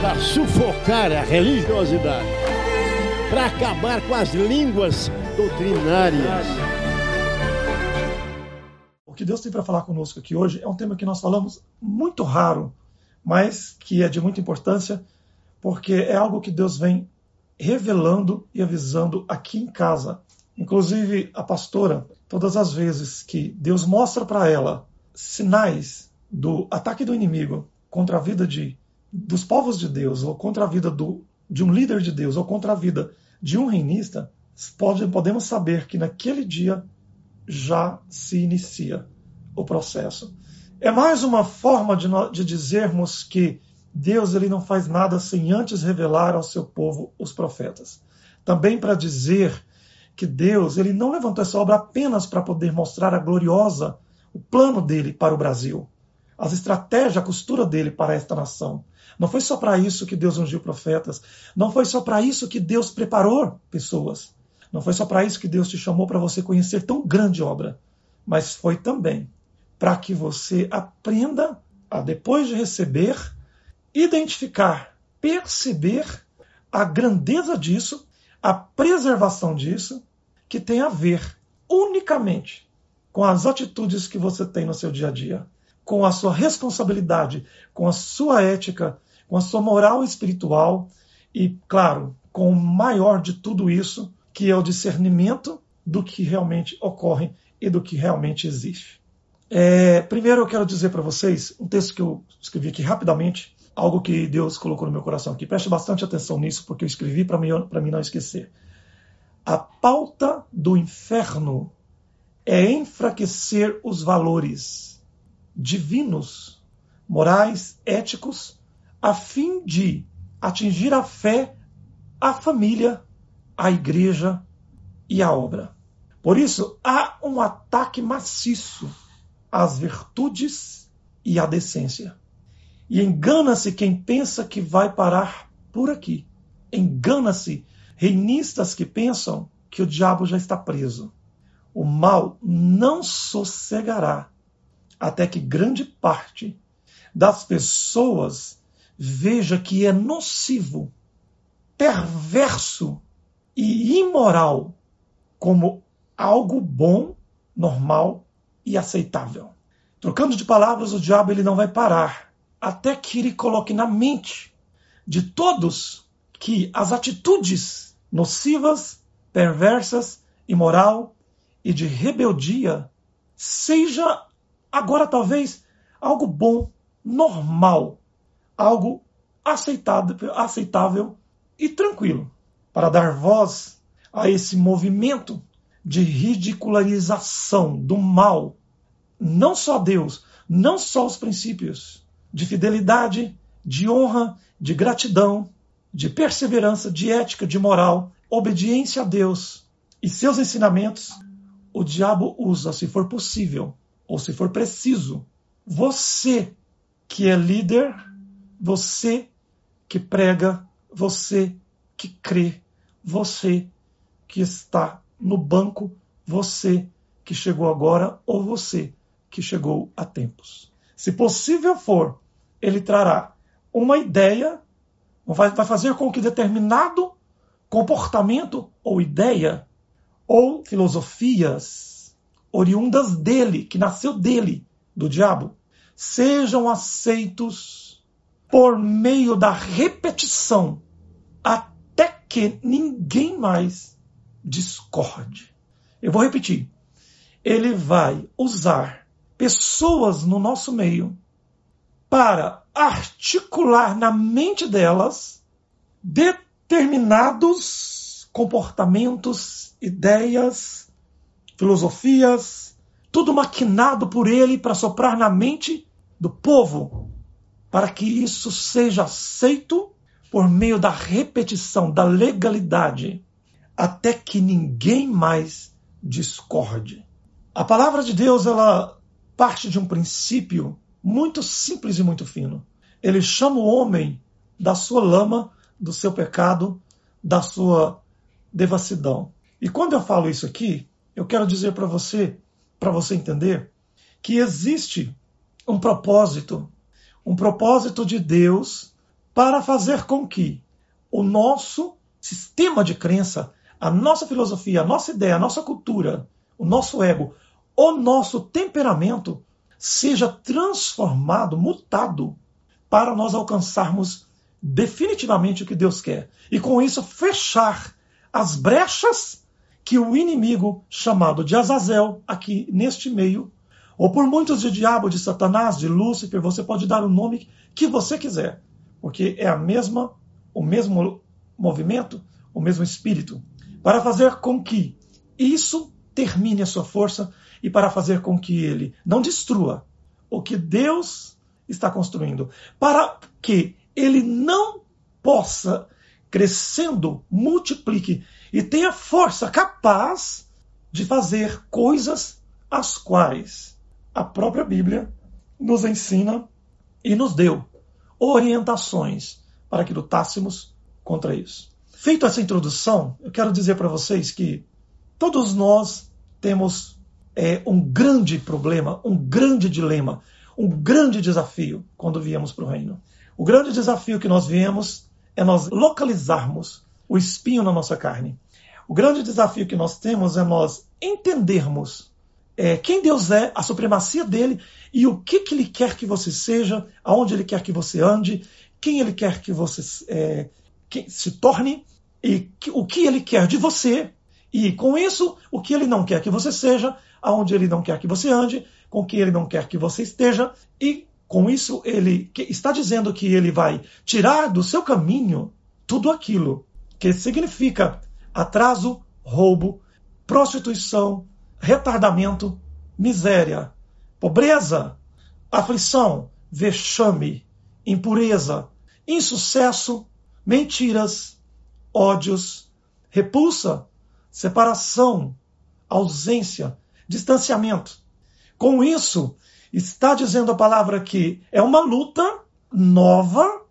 para sufocar a religiosidade, para acabar com as línguas doutrinárias. O que Deus tem para falar conosco aqui hoje é um tema que nós falamos muito raro, mas que é de muita importância, porque é algo que Deus vem revelando e avisando aqui em casa. Inclusive, a pastora, todas as vezes que Deus mostra para ela sinais do ataque do inimigo contra a vida de, dos povos de Deus, ou contra a vida do, de um líder de Deus, ou contra a vida de um reinista, pode, podemos saber que naquele dia já se inicia o processo. É mais uma forma de, de dizermos que Deus ele não faz nada sem antes revelar ao seu povo os profetas. Também para dizer que Deus ele não levantou essa obra apenas para poder mostrar a gloriosa o plano dele para o Brasil, as estratégias, a costura dele para esta nação. Não foi só para isso que Deus ungiu profetas, não foi só para isso que Deus preparou pessoas, não foi só para isso que Deus te chamou para você conhecer tão grande obra, mas foi também para que você aprenda a depois de receber identificar, perceber a grandeza disso, a preservação disso, que tem a ver unicamente com as atitudes que você tem no seu dia a dia, com a sua responsabilidade, com a sua ética, com a sua moral espiritual e, claro, com o maior de tudo isso, que é o discernimento do que realmente ocorre e do que realmente existe. É, primeiro eu quero dizer para vocês um texto que eu escrevi aqui rapidamente, algo que Deus colocou no meu coração aqui. Preste bastante atenção nisso, porque eu escrevi para mim, mim não esquecer. A pauta do inferno é enfraquecer os valores divinos, morais, éticos, a fim de atingir a fé, a família, a igreja e a obra. Por isso, há um ataque maciço às virtudes e à decência. E engana-se quem pensa que vai parar por aqui. Engana-se reinistas que pensam que o diabo já está preso. O mal não sossegará até que grande parte das pessoas veja que é nocivo, perverso e imoral como algo bom, normal e aceitável. Trocando de palavras, o diabo ele não vai parar até que ele coloque na mente de todos que as atitudes nocivas, perversas, imoral e de rebeldia seja agora talvez algo bom, normal, algo aceitável, aceitável e tranquilo, para dar voz a esse movimento de ridicularização do mal, não só Deus, não só os princípios, de fidelidade, de honra, de gratidão, de perseverança, de ética, de moral, obediência a Deus e seus ensinamentos, o diabo usa, se for possível, ou se for preciso, você que é líder, você que prega, você que crê, você que está no banco, você que chegou agora ou você que chegou há tempos. Se possível for, ele trará uma ideia, vai, fazer com que determinado comportamento ou ideia ou filosofias oriundas dele, que nasceu dele, do diabo, sejam aceitos por meio da repetição até que ninguém mais discorde. Eu vou repetir. Ele vai usar pessoas no nosso meio para articular na mente delas determinados comportamentos, ideias, filosofias, tudo maquinado por ele para soprar na mente do povo para que isso seja aceito por meio da repetição, da legalidade, até que ninguém mais discorde. A palavra de Deus, ela parte de um princípio muito simples e muito fino. Ele chama o homem da sua lama, do seu pecado, da sua devassidão. E quando eu falo isso aqui, eu quero dizer para você, para você entender, que existe um propósito, um propósito de Deus para fazer com que o nosso sistema de crença, a nossa filosofia, a nossa ideia, a nossa cultura, o nosso ego, o nosso temperamento seja transformado, mutado, para nós alcançarmos definitivamente o que Deus quer. E com isso fechar as brechas que o inimigo chamado de Azazel, aqui neste meio, ou por muitos de diabo, de Satanás, de Lúcifer, você pode dar o nome que você quiser, porque é a mesma, o mesmo movimento, o mesmo espírito, para fazer com que isso termine a sua força e para fazer com que ele não destrua o que Deus está construindo, para que ele não possa crescendo, multiplique e tenha força capaz de fazer coisas as quais a própria Bíblia nos ensina e nos deu orientações para que lutássemos contra isso. Feito essa introdução, eu quero dizer para vocês que todos nós temos é, um grande problema, um grande dilema, um grande desafio quando viemos para o reino. O grande desafio que nós viemos é nós localizarmos o espinho na nossa carne. O grande desafio que nós temos é nós entendermos é, quem Deus é, a supremacia dele e o que, que ele quer que você seja, aonde ele quer que você ande, quem ele quer que você é, que se torne e que, o que ele quer de você. E com isso, o que ele não quer que você seja, aonde ele não quer que você ande, com quem ele não quer que você esteja, e com isso ele está dizendo que ele vai tirar do seu caminho tudo aquilo que significa atraso, roubo, prostituição, retardamento, miséria, pobreza, aflição, vexame, impureza, insucesso, mentiras, ódios, repulsa, separação, ausência, distanciamento. Com isso, está dizendo a palavra que é uma luta nova,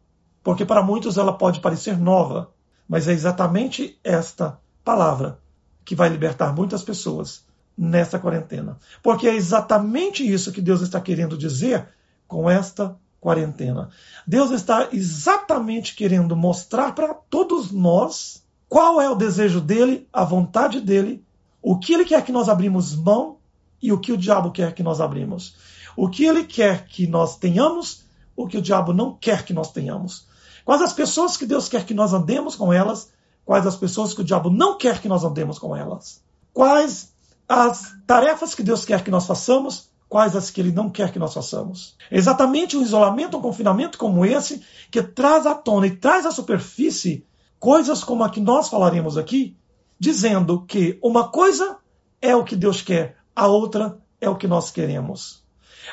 porque para muitos ela pode parecer nova, mas é exatamente esta palavra que vai libertar muitas pessoas nessa quarentena. Porque é exatamente isso que Deus está querendo dizer com esta quarentena. Deus está exatamente querendo mostrar para todos nós qual é o desejo dele, a vontade dele, o que ele quer que nós abrimos mão e o que o diabo quer que nós abrimos. O que ele quer que nós tenhamos, o que o diabo não quer que nós tenhamos. Quais as pessoas que Deus quer que nós andemos com elas, quais as pessoas que o diabo não quer que nós andemos com elas. Quais as tarefas que Deus quer que nós façamos, quais as que ele não quer que nós façamos. exatamente um isolamento, um confinamento como esse que traz à tona e traz à superfície coisas como a que nós falaremos aqui, dizendo que uma coisa é o que Deus quer, a outra é o que nós queremos.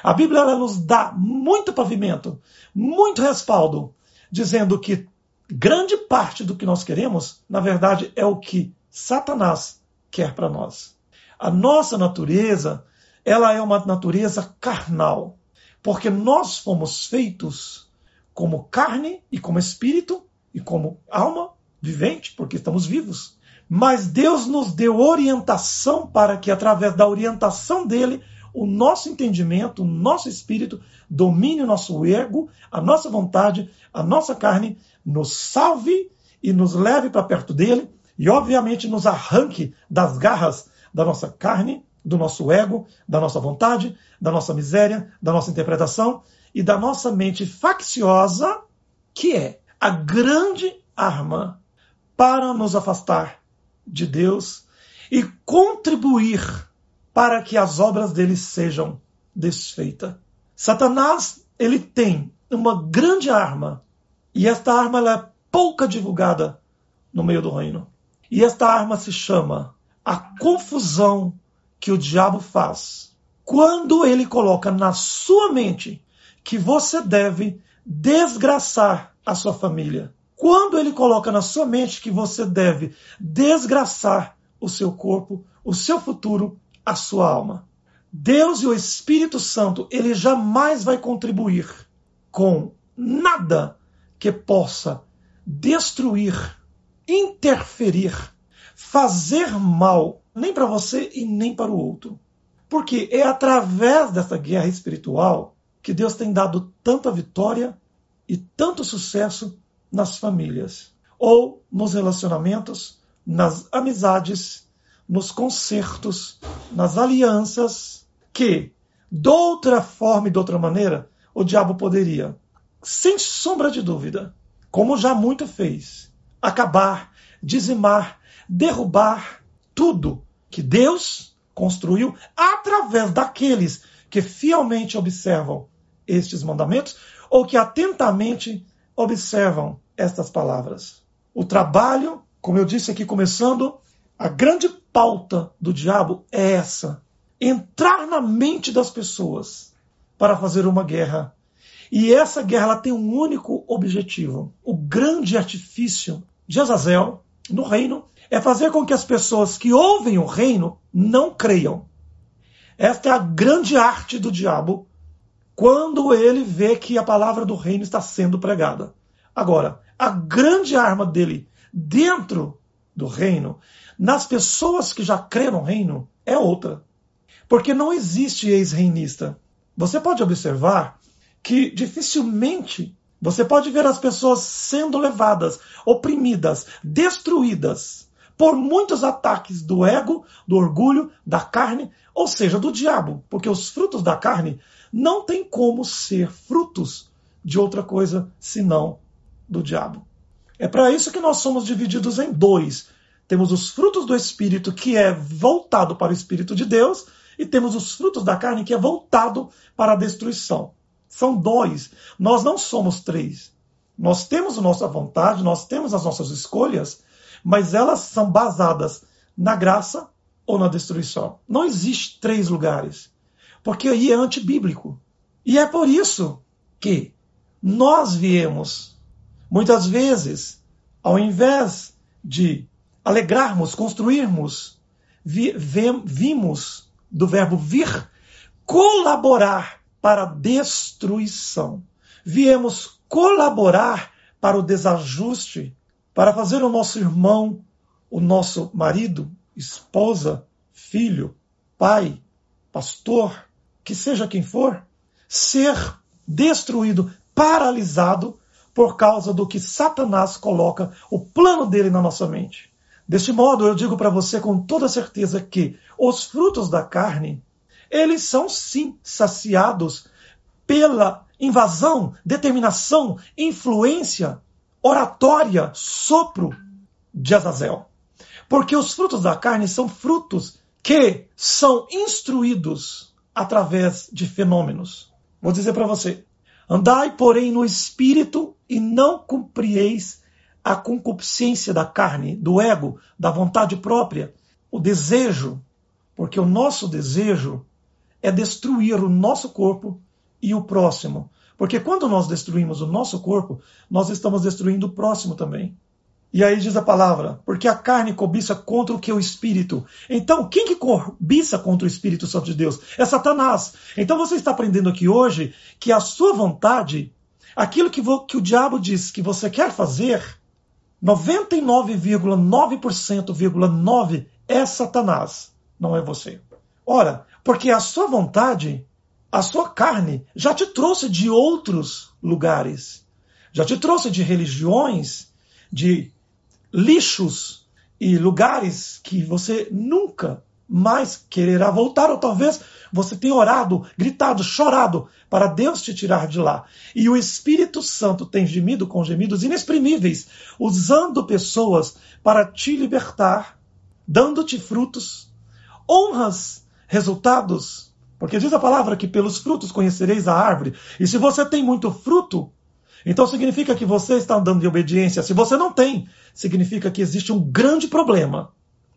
A Bíblia ela nos dá muito pavimento, muito respaldo, dizendo que grande parte do que nós queremos, na verdade, é o que Satanás quer para nós. A nossa natureza, ela é uma natureza carnal, porque nós fomos feitos como carne e como espírito e como alma vivente, porque estamos vivos. Mas Deus nos deu orientação para que, através da orientação dele, o nosso entendimento, o nosso espírito domine o nosso ego, a nossa vontade, a nossa carne, nos salve e nos leve para perto dele e, obviamente, nos arranque das garras da nossa carne, do nosso ego, da nossa vontade, da nossa miséria, da nossa interpretação e da nossa mente facciosa, que é a grande arma para nos afastar de Deus e contribuir para que as obras dele sejam desfeitas. Satanás, ele tem uma grande arma e esta arma é pouca divulgada no meio do reino. E esta arma se chama a confusão que o diabo faz quando ele coloca na sua mente que você deve desgraçar a sua família. Quando ele coloca na sua mente que você deve desgraçar o seu corpo, o seu futuro, a sua alma. Deus e o Espírito Santo, ele jamais vai contribuir com nada que possa destruir, interferir, fazer mal, nem para você e nem para o outro. Porque é através dessa guerra espiritual que Deus tem dado tanta vitória e tanto sucesso nas famílias, ou nos relacionamentos, nas amizades, nos concertos, nas alianças, que, de outra forma e de outra maneira, o diabo poderia, sem sombra de dúvida, como já muito fez, acabar, dizimar, derrubar tudo que Deus construiu através daqueles que fielmente observam estes mandamentos ou que atentamente observam estas palavras. O trabalho, como eu disse aqui começando, a grande pauta do diabo é essa: entrar na mente das pessoas para fazer uma guerra. E essa guerra ela tem um único objetivo. O grande artifício de Azazel no reino é fazer com que as pessoas que ouvem o reino não creiam. Esta é a grande arte do diabo quando ele vê que a palavra do reino está sendo pregada. Agora, a grande arma dele dentro do reino, nas pessoas que já creram no reino, é outra. Porque não existe ex-reinista. Você pode observar que dificilmente você pode ver as pessoas sendo levadas, oprimidas, destruídas por muitos ataques do ego, do orgulho, da carne, ou seja, do diabo, porque os frutos da carne não têm como ser frutos de outra coisa senão do diabo. É para isso que nós somos divididos em dois. Temos os frutos do Espírito, que é voltado para o Espírito de Deus, e temos os frutos da carne, que é voltado para a destruição. São dois. Nós não somos três. Nós temos a nossa vontade, nós temos as nossas escolhas, mas elas são basadas na graça ou na destruição. Não existe três lugares, porque aí é antibíblico. E é por isso que nós viemos, muitas vezes, ao invés de alegrarmos, construirmos, vi, vimos do verbo vir, colaborar para a destruição. Viemos colaborar para o desajuste, para fazer o nosso irmão, o nosso marido, esposa, filho, pai, pastor, que seja quem for, ser destruído, paralisado por causa do que Satanás coloca o plano dele na nossa mente. Deste modo, eu digo para você com toda certeza que os frutos da carne, eles são sim saciados pela invasão, determinação, influência, oratória, sopro de Azazel. Porque os frutos da carne são frutos que são instruídos através de fenômenos. Vou dizer para você: andai, porém, no espírito e não cumprieis a concupiscência da carne, do ego, da vontade própria, o desejo, porque o nosso desejo é destruir o nosso corpo e o próximo. Porque quando nós destruímos o nosso corpo, nós estamos destruindo o próximo também. E aí diz a palavra, porque a carne cobiça contra o que o espírito. Então, quem que cobiça contra o Espírito Santo de Deus? É Satanás. Então você está aprendendo aqui hoje que a sua vontade, aquilo que, que o diabo diz que você quer fazer, 99,9% é Satanás, não é você. Ora, porque a sua vontade, a sua carne, já te trouxe de outros lugares, já te trouxe de religiões, de lixos e lugares que você nunca mais quererá voltar, ou talvez você tenha orado, gritado, chorado para Deus te tirar de lá. E o Espírito Santo tem gemido com gemidos inexprimíveis, usando pessoas para te libertar, dando-te frutos, honras, resultados. Porque diz a palavra que pelos frutos conhecereis a árvore. E se você tem muito fruto, então significa que você está andando em obediência. Se você não tem, significa que existe um grande problema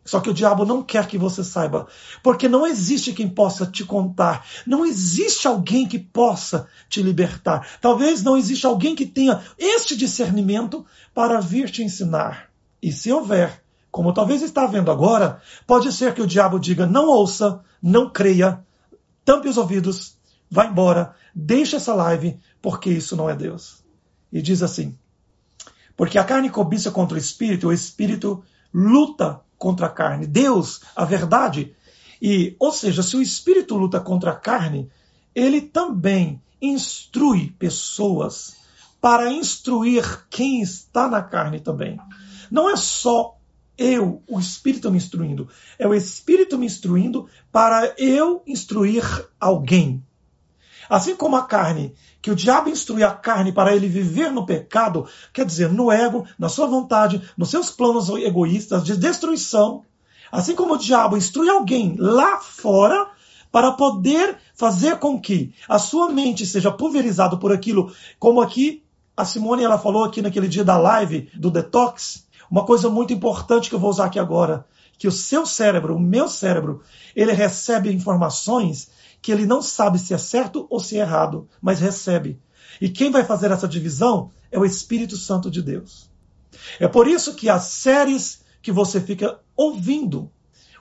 Só que o diabo não quer que você saiba, porque não existe quem possa te contar, não existe alguém que possa te libertar. Talvez não exista alguém que tenha este discernimento para vir te ensinar. E se houver, como talvez está vendo agora, pode ser que o diabo diga: não ouça, não creia, tampe os ouvidos, vá embora, deixe essa live, porque isso não é Deus. E diz assim: porque a carne cobiça contra o espírito, o espírito luta contra a carne. Deus, a verdade. E, ou seja, se o espírito luta contra a carne, ele também instrui pessoas para instruir quem está na carne também. Não é só eu, o Espírito me instruindo. É o Espírito me instruindo para eu instruir alguém. Assim como a carne, que o diabo instrui a carne para ele viver no pecado, quer dizer, no ego, na sua vontade, nos seus planos egoístas de destruição. Assim como o diabo instrui alguém lá fora para poder fazer com que a sua mente seja pulverizada por aquilo, como aqui a Simone ela falou aqui naquele dia da live do detox, uma coisa muito importante que eu vou usar aqui agora, que o seu cérebro, o meu cérebro, ele recebe informações que ele não sabe se é certo ou se é errado, mas recebe. E quem vai fazer essa divisão é o Espírito Santo de Deus. É por isso que as séries que você fica ouvindo,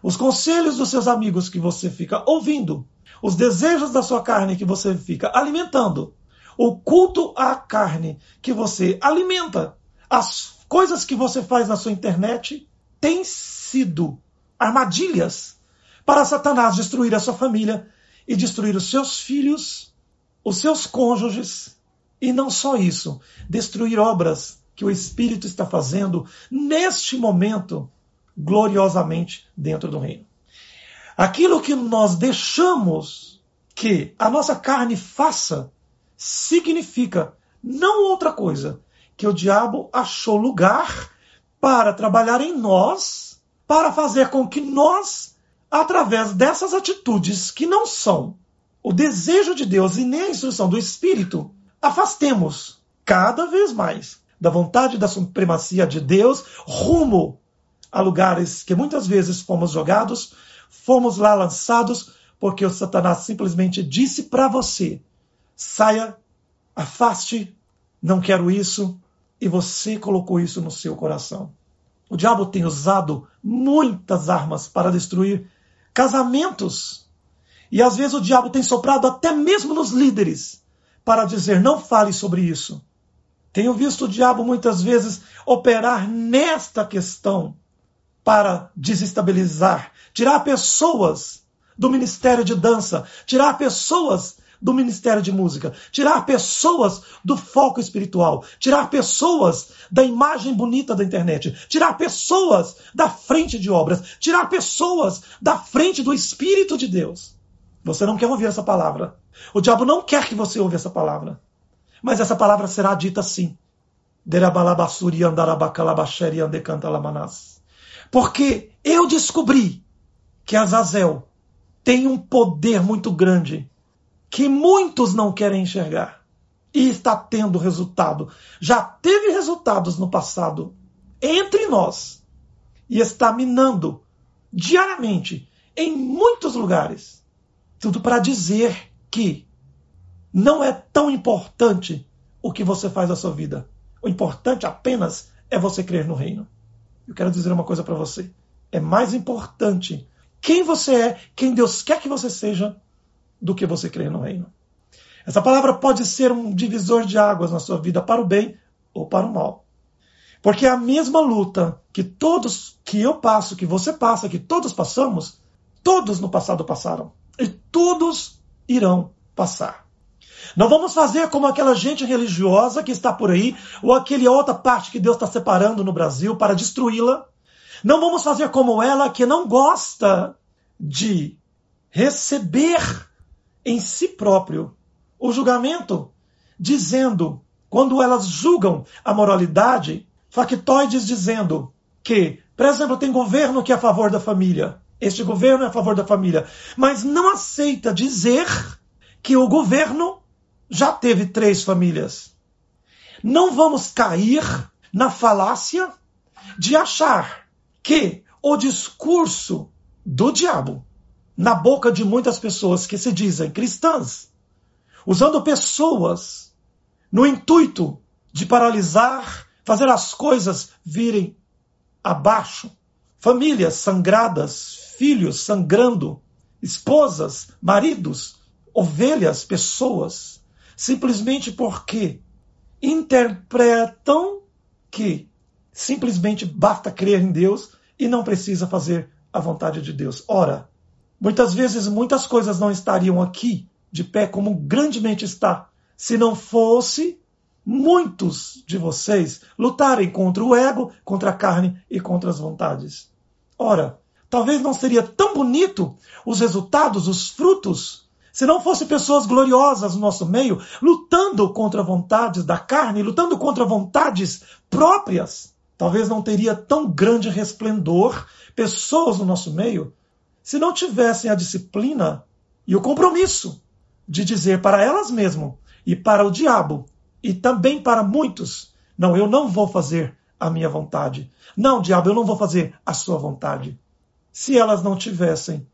os conselhos dos seus amigos que você fica ouvindo, os desejos da sua carne que você fica alimentando, o culto à carne que você alimenta, as coisas que você faz na sua internet, têm sido armadilhas para Satanás destruir a sua família e destruir os seus filhos, os seus cônjuges, e não só isso, destruir obras que o Espírito está fazendo neste momento gloriosamente dentro do reino. Aquilo que nós deixamos que a nossa carne faça significa não outra coisa que o diabo achou lugar para trabalhar em nós, para fazer com que nós através dessas atitudes que não são o desejo de Deus e nem a instrução do Espírito, afastemos cada vez mais da vontade da supremacia de Deus rumo a lugares que muitas vezes fomos jogados, fomos lá lançados, porque o Satanás simplesmente disse para você: saia, afaste, não quero isso, e você colocou isso no seu coração. O diabo tem usado muitas armas para destruir casamentos. E às vezes o diabo tem soprado até mesmo nos líderes para dizer: não fale sobre isso. Tenho visto o diabo muitas vezes operar nesta questão para desestabilizar, tirar pessoas do ministério de dança, tirar pessoas do ministério de música, tirar pessoas do foco espiritual, tirar pessoas da imagem bonita da internet, tirar pessoas da frente de obras, tirar pessoas da frente do Espírito de Deus. Você não quer ouvir essa palavra. O diabo não quer que você ouça essa palavra. Mas essa palavra será dita assim. Porque eu descobri que Azazel tem um poder muito grande que muitos não querem enxergar. E está tendo resultado. Já teve resultados no passado entre nós. E está minando diariamente em muitos lugares. Tudo para dizer que não é tão importante o que você faz na sua vida. O importante apenas é você crer no reino. Eu quero dizer uma coisa para você. É mais importante quem você é, quem Deus quer que você seja, do que você crer no reino. Essa palavra pode ser um divisor de águas na sua vida para o bem ou para o mal. Porque é a mesma luta que todos, que eu passo, que você passa, que todos passamos, todos no passado passaram. E todos irão passar. Não vamos fazer como aquela gente religiosa que está por aí, ou aquela outra parte que Deus está separando no Brasil para destruí-la. Não vamos fazer como ela que não gosta de receber em si próprio o julgamento, dizendo, quando elas julgam a moralidade, factoides dizendo que, por exemplo, tem governo que é a favor da família, este governo é a favor da família, mas não aceita dizer que o governo já teve três famílias. Não vamos cair na falácia de achar que o discurso do diabo na boca de muitas pessoas que se dizem cristãs, usando pessoas no intuito de paralisar, fazer as coisas virem abaixo, famílias sangradas, filhos sangrando, esposas, maridos, ovelhas, pessoas, simplesmente porque interpretam que simplesmente basta crer em Deus e não precisa fazer a vontade de Deus. Ora, muitas vezes muitas coisas não estariam aqui de pé como grandemente está se não fosse muitos de vocês lutarem contra o ego, contra a carne e contra as vontades. Ora, talvez não seria tão bonito os resultados, os frutos, se não fossem pessoas gloriosas no nosso meio, lutando contra vontades da carne, lutando contra vontades próprias. Talvez não teria tão grande resplendor pessoas no nosso meio se não tivessem a disciplina e o compromisso de dizer para elas mesmas e para o diabo e também para muitos: não, eu não vou fazer a minha vontade. Não, diabo, eu não vou fazer a sua vontade. Se elas não tivessem,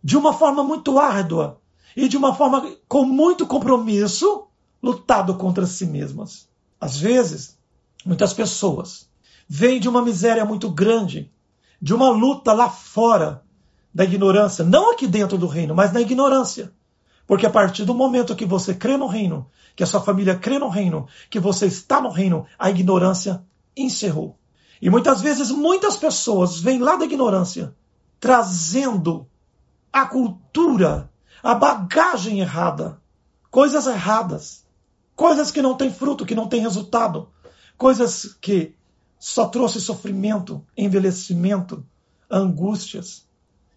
de uma forma muito árdua e de uma forma com muito compromisso, lutado contra si mesmas. Às vezes, muitas pessoas vêm de uma miséria muito grande, de uma luta lá fora da ignorância, não aqui dentro do reino, mas na ignorância. Porque a partir do momento que você crê no reino, que a sua família crê no reino, que você está no reino, a ignorância encerrou. E muitas vezes muitas pessoas vêm lá da ignorância trazendo a cultura, a bagagem errada, coisas erradas, coisas que não têm fruto, que não têm resultado, coisas que só trouxe sofrimento, envelhecimento, angústias.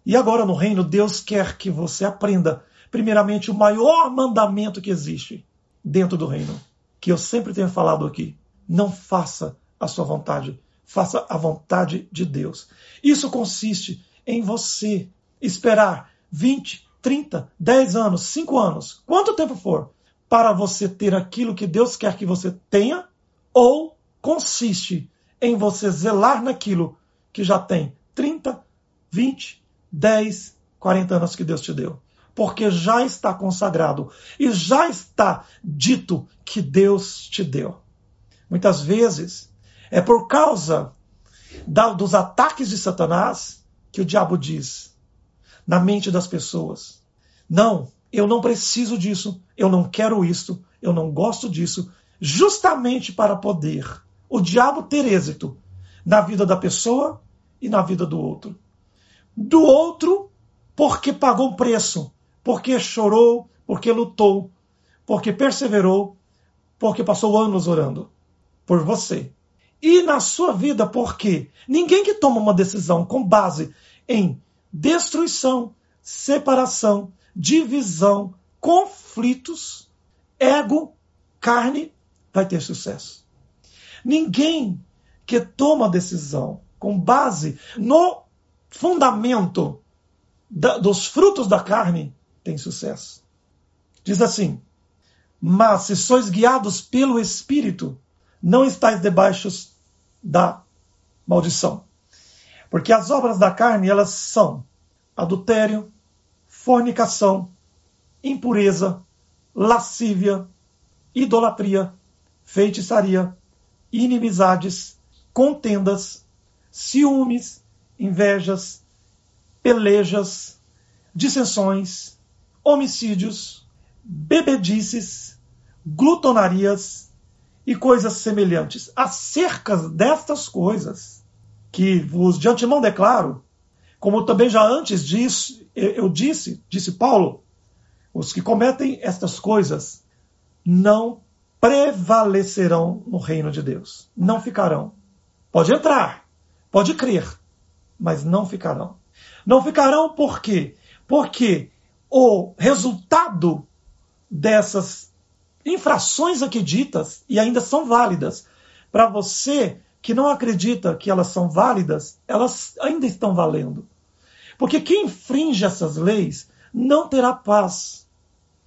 E agora no reino, Deus quer que você aprenda primeiramente, o maior mandamento que existe dentro do reino, que eu sempre tenho falado aqui: não faça a sua vontade, faça a vontade de Deus. Isso consiste em você esperar 20, 30, 10 anos, 5 anos, quanto tempo for, para você ter aquilo que Deus quer que você tenha, ou consiste em você zelar naquilo que já tem 30, 20, 10, 40 anos que Deus te deu porque já está consagrado e já está dito que Deus te deu. Muitas vezes é por causa da, dos ataques de Satanás que o diabo diz na mente das pessoas: não, eu não preciso disso, eu não quero isso, eu não gosto disso, justamente para poder o diabo ter êxito na vida da pessoa e na vida do outro. Do outro, porque pagou um preço porque chorou, porque lutou, porque perseverou, porque passou anos orando por você. E na sua vida, porque ninguém que toma uma decisão com base em destruição, separação, divisão, conflitos, ego, carne, vai ter sucesso. Ninguém que toma decisão com base no fundamento da, dos frutos da carne tem sucesso. Diz assim: Mas se sois guiados pelo Espírito, não estáis debaixo da maldição. Porque as obras da carne, elas são adultério, fornicação, impureza, lascívia, idolatria, feitiçaria, inimizades, contendas, ciúmes, invejas, pelejas, dissensões, homicídios, bebedices, glutonarias e coisas semelhantes. Acerca destas coisas, que vos de antemão declaro, como também já antes disso, eu disse, disse Paulo, os que cometem estas coisas não prevalecerão no reino de Deus. Não ficarão. Pode entrar, pode crer, mas não ficarão. Não ficarão por quê? Porque o resultado dessas infrações aqui ditas, e ainda são válidas, para você que não acredita que elas são válidas, elas ainda estão valendo. Porque quem infringe essas leis não terá paz.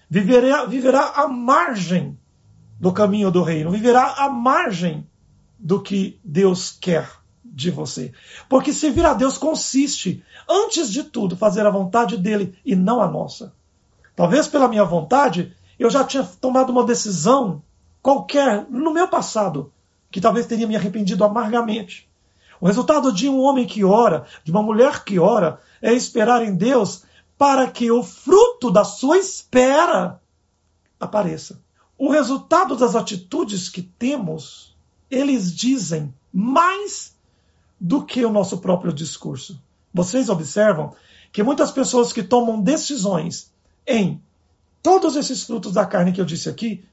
Viverá, viverá à margem do caminho do reino, viverá à margem do que Deus quer de você. Porque servir a Deus consiste, antes de tudo, fazer a vontade dele e não a nossa. Talvez pela minha vontade, eu já tinha tomado uma decisão qualquer no meu passado, que talvez teria me arrependido amargamente. O resultado de um homem que ora, de uma mulher que ora, é esperar em Deus para que o fruto da sua espera apareça. O resultado das atitudes que temos, eles dizem mais do que o nosso próprio discurso. Vocês observam que muitas pessoas que tomam decisões em todos esses frutos da carne que eu disse aqui,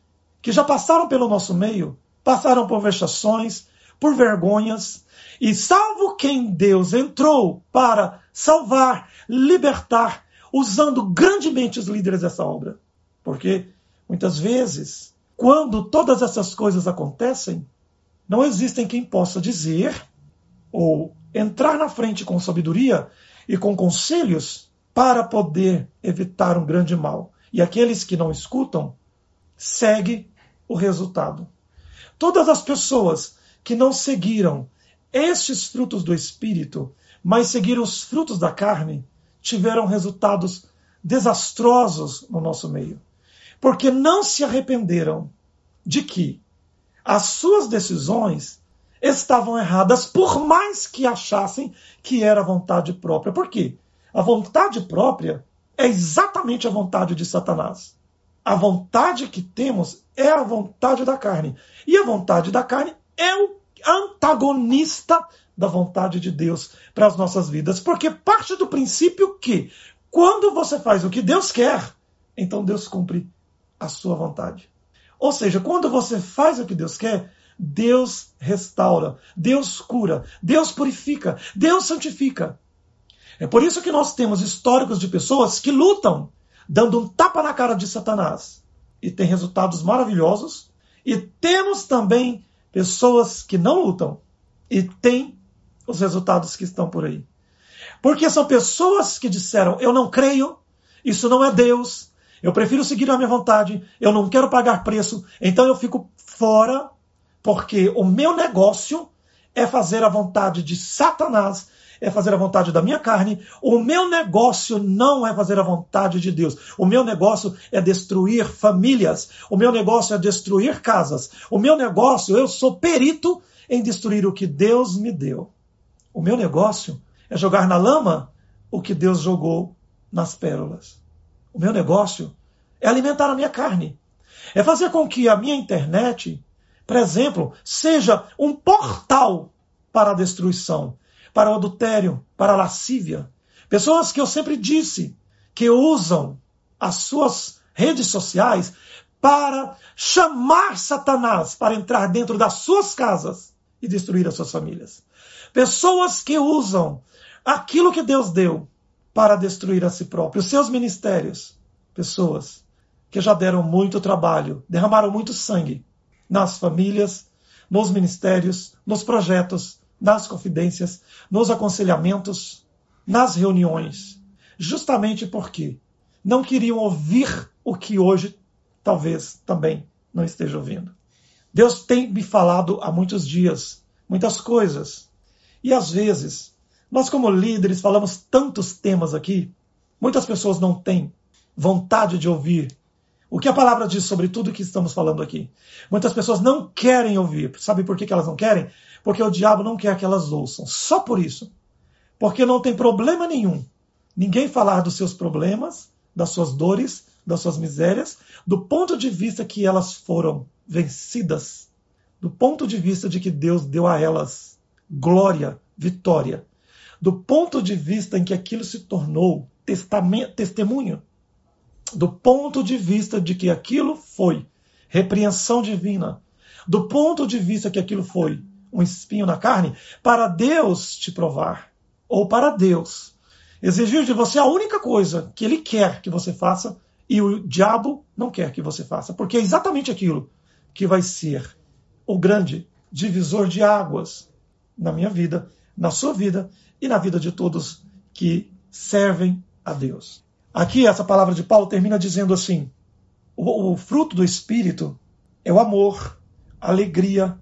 que já passaram pelo nosso meio, passaram por vexações, por vergonhas, e salvo quem Deus entrou para salvar, libertar, usando grandemente os líderes dessa obra. Porque muitas vezes, quando todas essas coisas acontecem, não existem quem possa dizer ou entrar na frente com sabedoria e com conselhos para poder evitar um grande mal. E aqueles que não escutam, segue o resultado. Todas as pessoas que não seguiram estes frutos do espírito, mas seguiram os frutos da carne, tiveram resultados desastrosos no nosso meio. Porque não se arrependeram de que as suas decisões estavam erradas, por mais que achassem que era vontade própria. Por quê? A vontade própria é exatamente a vontade de Satanás. A vontade que temos é a vontade da carne. E a vontade da carne é o antagonista da vontade de Deus para as nossas vidas. Porque parte do princípio que, quando você faz o que Deus quer, então Deus cumpre a sua vontade. Ou seja, quando você faz o que Deus quer, Deus restaura, Deus cura, Deus purifica, Deus santifica. É por isso que nós temos históricos de pessoas que lutam, dando um tapa na cara de Satanás e tem resultados maravilhosos. E temos também pessoas que não lutam e têm os resultados que estão por aí. Porque são pessoas que disseram: Eu não creio, isso não é Deus, eu prefiro seguir a minha vontade, eu não quero pagar preço, então eu fico fora porque o meu negócio é fazer a vontade de Satanás, é fazer a vontade da minha carne. O meu negócio não é fazer a vontade de Deus. O meu negócio é destruir famílias. O meu negócio é destruir casas. O meu negócio, eu sou perito em destruir o que Deus me deu. O meu negócio é jogar na lama o que Deus jogou nas pérolas. O meu negócio é alimentar a minha carne. É fazer com que a minha internet por exemplo, seja um portal para a destruição, para o adultério, para a lascívia. Pessoas que eu sempre disse que usam as suas redes sociais para chamar Satanás para entrar dentro das suas casas e destruir as suas famílias. Pessoas que usam aquilo que Deus deu para destruir a si próprio, os seus ministérios. Pessoas que já deram muito trabalho, derramaram muito sangue nas famílias, nos ministérios, nos projetos, nas confidências, nos aconselhamentos, nas reuniões, justamente porque não queriam ouvir o que hoje talvez também não esteja ouvindo. Deus tem me falado há muitos dias muitas coisas. E às vezes, nós como líderes falamos tantos temas aqui, muitas pessoas não têm vontade de ouvir o que a palavra diz sobre tudo que estamos falando aqui? Muitas pessoas não querem ouvir. Sabe por que elas não querem? Porque o diabo não quer que elas ouçam. Só por isso. Porque não tem problema nenhum ninguém falar dos seus problemas, das suas dores, das suas misérias, do ponto de vista que elas foram vencidas, do ponto de vista de que Deus deu a elas glória, vitória, do ponto de vista em que aquilo se tornou testemunho do ponto de vista de que aquilo foi repreensão divina, do ponto de vista que aquilo foi um espinho na carne, para Deus te provar, ou para Deus exigir de você a única coisa que Ele quer que você faça e o diabo não quer que você faça, porque é exatamente aquilo que vai ser o grande divisor de águas na minha vida, na sua vida e na vida de todos que servem a Deus. Aqui, essa palavra de Paulo termina dizendo assim: o, o fruto do Espírito é o amor, a alegria,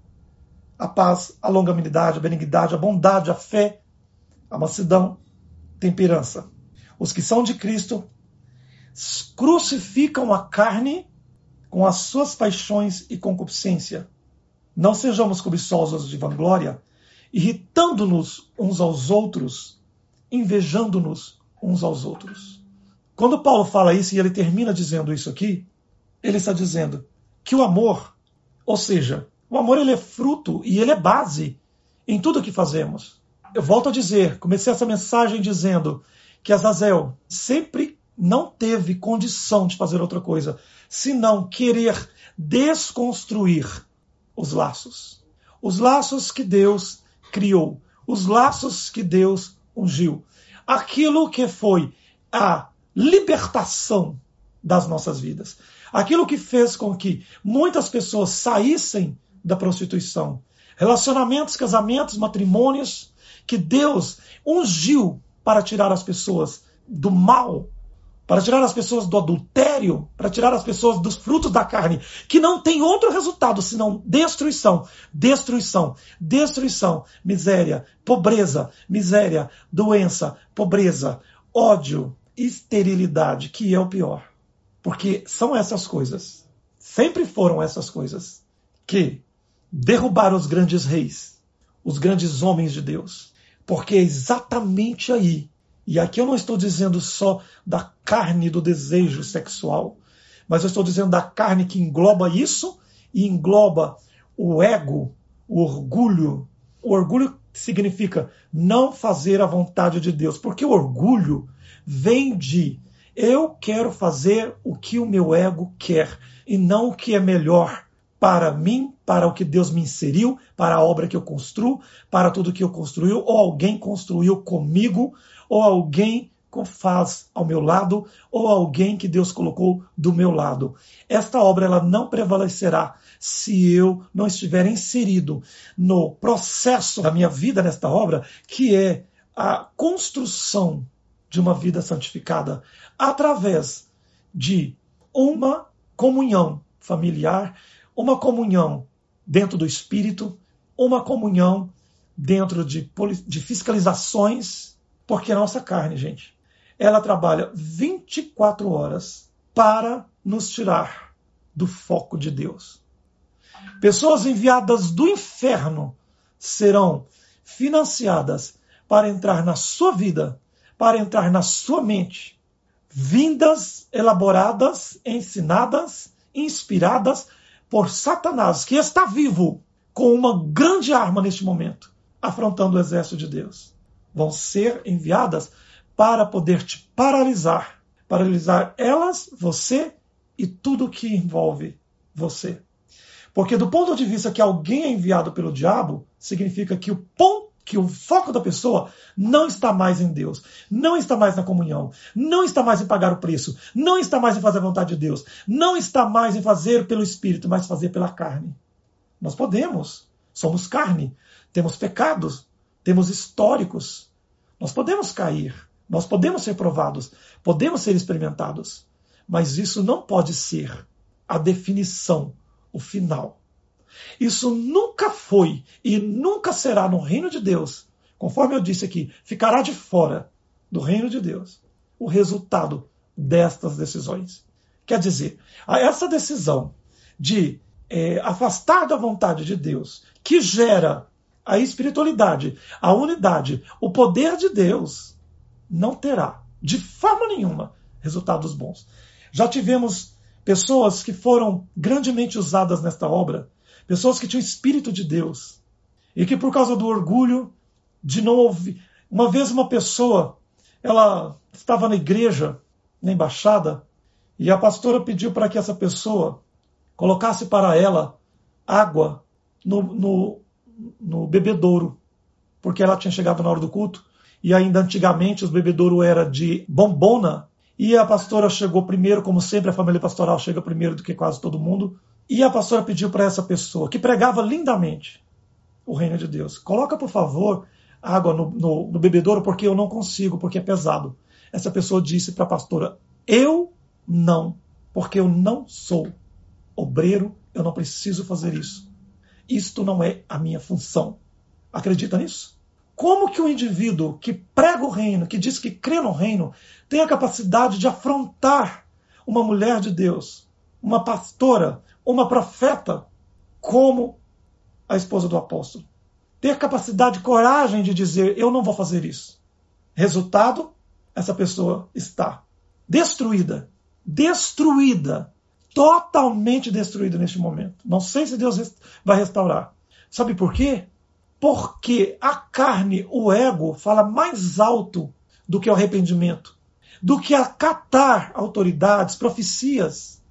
a paz, a longanimidade, a benignidade, a bondade, a fé, a mansidão, temperança. Os que são de Cristo crucificam a carne com as suas paixões e concupiscência. Não sejamos cobiçosos de vanglória, irritando-nos uns aos outros, invejando-nos uns aos outros. Quando Paulo fala isso e ele termina dizendo isso aqui, ele está dizendo que o amor, ou seja, o amor ele é fruto e ele é base em tudo o que fazemos. Eu volto a dizer, comecei essa mensagem dizendo que Azazel sempre não teve condição de fazer outra coisa senão querer desconstruir os laços. Os laços que Deus criou, os laços que Deus ungiu. Aquilo que foi a libertação das nossas vidas. Aquilo que fez com que muitas pessoas saíssem da prostituição. Relacionamentos, casamentos, matrimônios que Deus ungiu para tirar as pessoas do mal, para tirar as pessoas do adultério, para tirar as pessoas dos frutos da carne, que não tem outro resultado senão destruição, destruição, destruição, miséria, pobreza, miséria, doença, pobreza, ódio, esterilidade, que é o pior. Porque são essas coisas, sempre foram essas coisas, que derrubaram os grandes reis, os grandes homens de Deus. Porque é exatamente aí, e aqui eu não estou dizendo só da carne do desejo sexual, mas eu estou dizendo da carne que engloba isso e engloba o ego, o orgulho. O orgulho significa não fazer a vontade de Deus, porque o orgulho vem de eu quero fazer o que o meu ego quer e não o que é melhor para mim, para o que Deus me inseriu, para a obra que eu construo, para tudo que eu construiu, ou alguém construiu comigo, ou alguém faz ao meu lado, ou alguém que Deus colocou do meu lado. Esta obra ela não prevalecerá se eu não estiver inserido no processo da minha vida nesta obra, que é a construção de uma vida santificada através de uma comunhão familiar, uma comunhão dentro do espírito, uma comunhão dentro de, de fiscalizações, porque a nossa carne, gente, ela trabalha 24 horas para nos tirar do foco de Deus. Pessoas enviadas do inferno serão financiadas para entrar na sua vida para entrar na sua mente. Vindas, elaboradas, ensinadas, inspiradas por Satanás, que está vivo com uma grande arma neste momento, afrontando o exército de Deus. Vão ser enviadas para poder te paralisar, paralisar elas, você e tudo que envolve você. Porque do ponto de vista que alguém é enviado pelo diabo, significa que o ponto que o foco da pessoa não está mais em Deus, não está mais na comunhão, não está mais em pagar o preço, não está mais em fazer a vontade de Deus, não está mais em fazer pelo Espírito, mas fazer pela carne. Nós podemos, somos carne, temos pecados, temos históricos, nós podemos cair, nós podemos ser provados, podemos ser experimentados, mas isso não pode ser a definição, o final. Isso nunca foi e nunca será no reino de Deus, conforme eu disse aqui, ficará de fora do reino de Deus o resultado destas decisões. Quer dizer, essa decisão de é, afastar da vontade de Deus, que gera a espiritualidade, a unidade, o poder de Deus, não terá, de forma nenhuma, resultados bons. Já tivemos pessoas que foram grandemente usadas nesta obra pessoas que tinham espírito de Deus e que por causa do orgulho de não ouvir, uma vez uma pessoa, ela estava na igreja, na embaixada, e a pastora pediu para que essa pessoa colocasse para ela água no, no, no bebedouro, porque ela tinha chegado na hora do culto e ainda antigamente os bebedouro era de bombona e a pastora chegou primeiro, como sempre a família pastoral chega primeiro do que quase todo mundo, e a pastora pediu para essa pessoa, que pregava lindamente o reino de Deus: coloca, por favor, água no, no, no bebedouro, porque eu não consigo, porque é pesado. Essa pessoa disse para a pastora: Eu não, porque eu não sou obreiro, eu não preciso fazer isso. Isto não é a minha função. Acredita nisso? Como que o um indivíduo que prega o reino, que diz que crê no reino, tem a capacidade de afrontar uma mulher de Deus, uma pastora, uma profeta, como a esposa do apóstolo? Ter capacidade, coragem de dizer: eu não vou fazer isso. Resultado: essa pessoa está destruída, destruída, totalmente destruída neste momento. Não sei se Deus vai restaurar. Sabe por quê? Porque a carne, o ego, fala mais alto do que o arrependimento, do que acatar autoridades, profecias,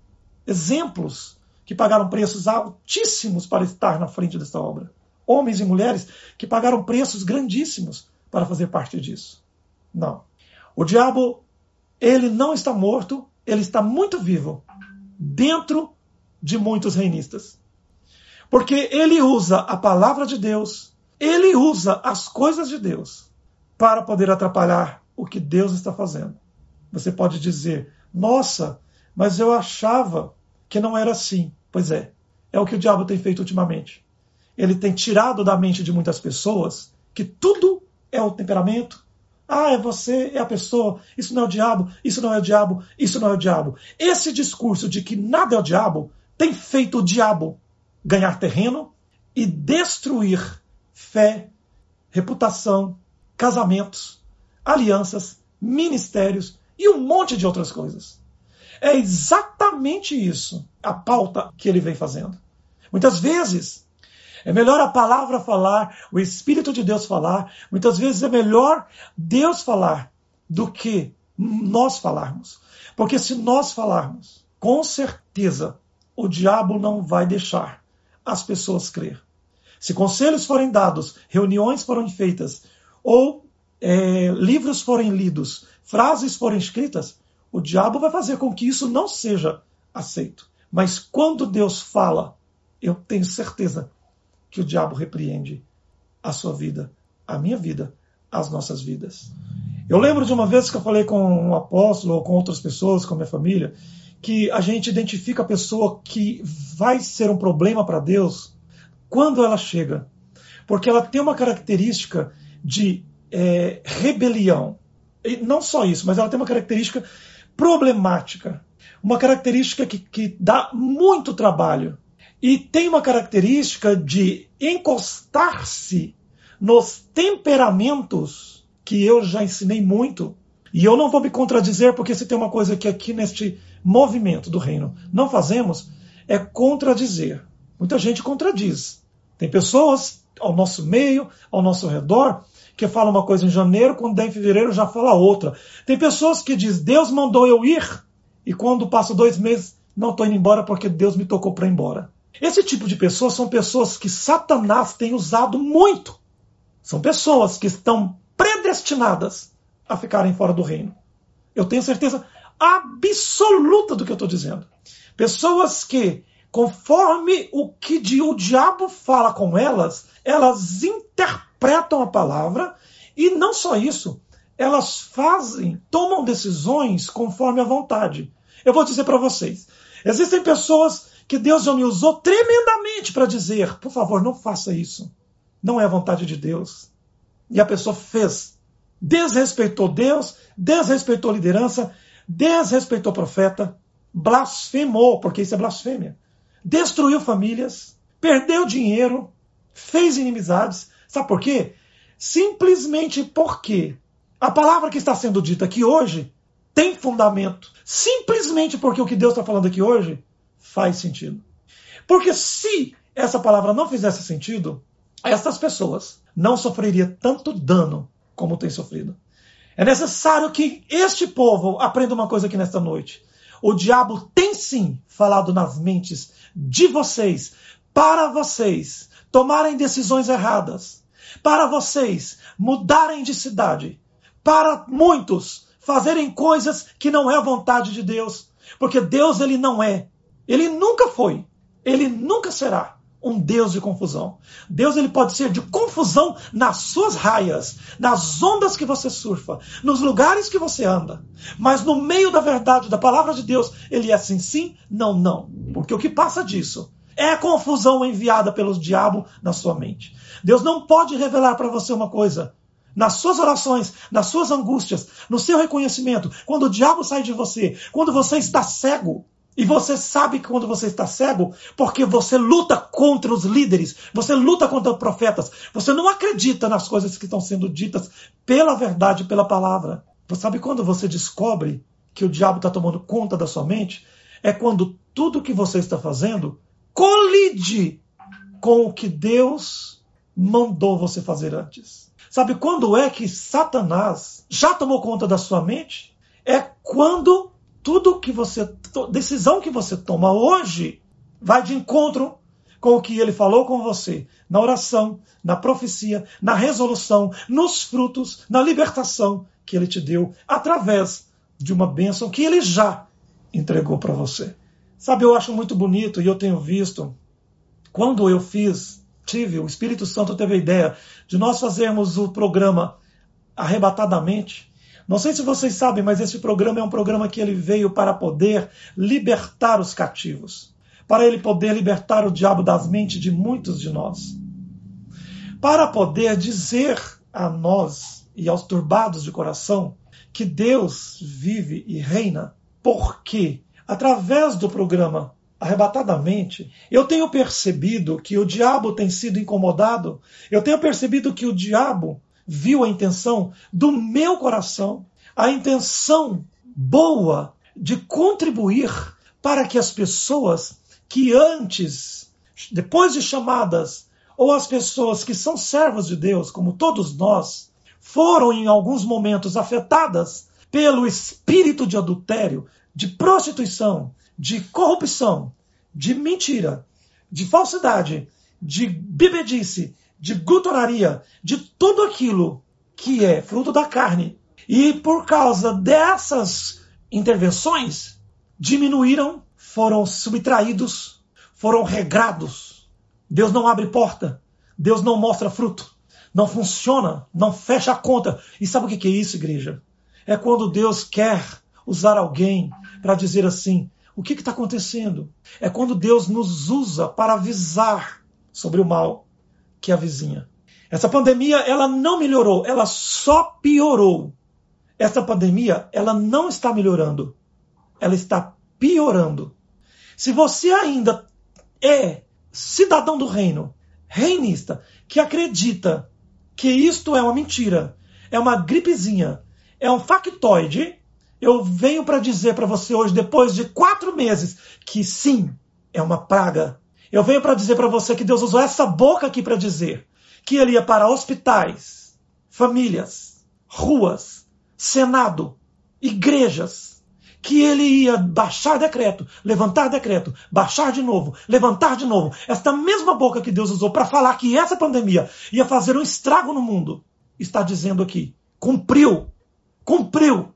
exemplos que pagaram preços altíssimos para estar na frente desta obra. Homens e mulheres que pagaram preços grandíssimos para fazer parte disso. Não. O diabo, ele não está morto, ele está muito vivo dentro de muitos reinistas. Porque ele usa a palavra de Deus, ele usa as coisas de Deus para poder atrapalhar o que Deus está fazendo. Você pode dizer: "Nossa, mas eu achava que não era assim". Pois é, é o que o diabo tem feito ultimamente. Ele tem tirado da mente de muitas pessoas que tudo é o temperamento, ah, é você, é a pessoa, isso não é o diabo, isso não é o diabo, isso não é o diabo. Esse discurso de que nada é o diabo tem feito o diabo ganhar terreno e destruir fé, reputação, casamentos, alianças, ministérios e um monte de outras coisas. É exatamente isso a pauta que ele vem fazendo. Muitas vezes é melhor a palavra falar, o Espírito de Deus falar. Muitas vezes é melhor Deus falar do que nós falarmos. Porque se nós falarmos, com certeza o diabo não vai deixar as pessoas crer. Se conselhos forem dados, reuniões forem feitas, ou é, livros forem lidos, frases forem escritas, o diabo vai fazer com que isso não seja aceito. Mas quando Deus fala, eu tenho certeza que o diabo repreende a sua vida, a minha vida, as nossas vidas. Eu lembro de uma vez que eu falei com um apóstolo ou com outras pessoas, com a minha família, que a gente identifica a pessoa que vai ser um problema para Deus quando ela chega. Porque ela tem uma característica de é, rebelião. E não só isso, mas ela tem uma característica problemática. Uma característica que, que dá muito trabalho. E tem uma característica de encostar-se nos temperamentos que eu já ensinei muito. E eu não vou me contradizer, porque se tem uma coisa que aqui neste movimento do reino não fazemos, é contradizer. Muita gente contradiz. Tem pessoas ao nosso meio, ao nosso redor, que falam uma coisa em janeiro, quando der em fevereiro já fala outra. Tem pessoas que dizem, Deus mandou eu ir, e quando passo dois meses, não estou indo embora porque Deus me tocou para ir embora. Esse tipo de pessoas são pessoas que Satanás tem usado muito. São pessoas que estão predestinadas a ficarem fora do reino. Eu tenho certeza absoluta do que eu estou dizendo. Pessoas que, conforme o que o diabo fala com elas, elas interpretam a palavra e não só isso, elas fazem, tomam decisões conforme a vontade. Eu vou dizer para vocês: existem pessoas que Deus já me usou tremendamente para dizer: por favor, não faça isso. Não é a vontade de Deus. E a pessoa fez. Desrespeitou Deus, desrespeitou a liderança, desrespeitou o profeta, blasfemou, porque isso é blasfêmia. Destruiu famílias, perdeu dinheiro, fez inimizades. Sabe por quê? Simplesmente porque a palavra que está sendo dita aqui hoje tem fundamento. Simplesmente porque o que Deus está falando aqui hoje faz sentido. Porque se essa palavra não fizesse sentido, essas pessoas não sofreriam tanto dano como têm sofrido. É necessário que este povo aprenda uma coisa aqui nesta noite. O diabo tem sim falado nas mentes de vocês, para vocês tomarem decisões erradas, para vocês mudarem de cidade, para muitos fazerem coisas que não é a vontade de Deus, porque Deus ele não é ele nunca foi, ele nunca será um Deus de confusão. Deus ele pode ser de confusão nas suas raias, nas ondas que você surfa, nos lugares que você anda. Mas no meio da verdade, da palavra de Deus, ele é sim, sim, não, não. Porque o que passa disso É confusão enviada pelo diabo na sua mente. Deus não pode revelar para você uma coisa. Nas suas orações, nas suas angústias, no seu reconhecimento, quando o diabo sai de você, quando você está cego, e você sabe que quando você está cego, porque você luta contra os líderes, você luta contra os profetas, você não acredita nas coisas que estão sendo ditas pela verdade, pela palavra. Você sabe quando você descobre que o diabo está tomando conta da sua mente? É quando tudo que você está fazendo colide com o que Deus mandou você fazer antes. Sabe quando é que Satanás já tomou conta da sua mente? É quando tudo que você decisão que você toma hoje vai de encontro com o que ele falou com você na oração, na profecia, na resolução, nos frutos, na libertação que ele te deu através de uma bênção que ele já entregou para você. Sabe, eu acho muito bonito e eu tenho visto quando eu fiz, tive, o Espírito Santo teve a ideia de nós fazermos o programa arrebatadamente. Não sei se vocês sabem, mas esse programa é um programa que ele veio para poder libertar os cativos, para ele poder libertar o diabo das mentes de muitos de nós, para poder dizer a nós e aos turbados de coração que Deus vive e reina, porque através do programa arrebatadamente, eu tenho percebido que o diabo tem sido incomodado, eu tenho percebido que o diabo viu a intenção do meu coração, a intenção boa de contribuir para que as pessoas que antes, depois de chamadas, ou as pessoas que são servos de Deus, como todos nós, foram em alguns momentos afetadas pelo espírito de adultério, de prostituição, de corrupção, de mentira, de falsidade, de bebedice, de glutonaria, de tudo aquilo que é fruto da carne. E por causa dessas intervenções, diminuíram, foram subtraídos, foram regrados. Deus não abre porta, Deus não mostra fruto, não funciona, não fecha a conta. E sabe o que é isso, igreja? É quando Deus quer usar alguém para dizer assim: o que está acontecendo? É quando Deus nos usa para avisar sobre o mal que a vizinha. Essa pandemia, ela não melhorou, ela só piorou. Essa pandemia, ela não está melhorando, ela está piorando. Se você ainda é cidadão do reino, reinista, que acredita que isto é uma mentira, é uma gripezinha, é um factoide, eu venho para dizer para você hoje, depois de quatro meses, que sim, é uma praga eu venho para dizer para você que Deus usou essa boca aqui para dizer que ele ia para hospitais, famílias, ruas, senado, igrejas, que ele ia baixar decreto, levantar decreto, baixar de novo, levantar de novo. Esta mesma boca que Deus usou para falar que essa pandemia ia fazer um estrago no mundo, está dizendo aqui: cumpriu, cumpriu.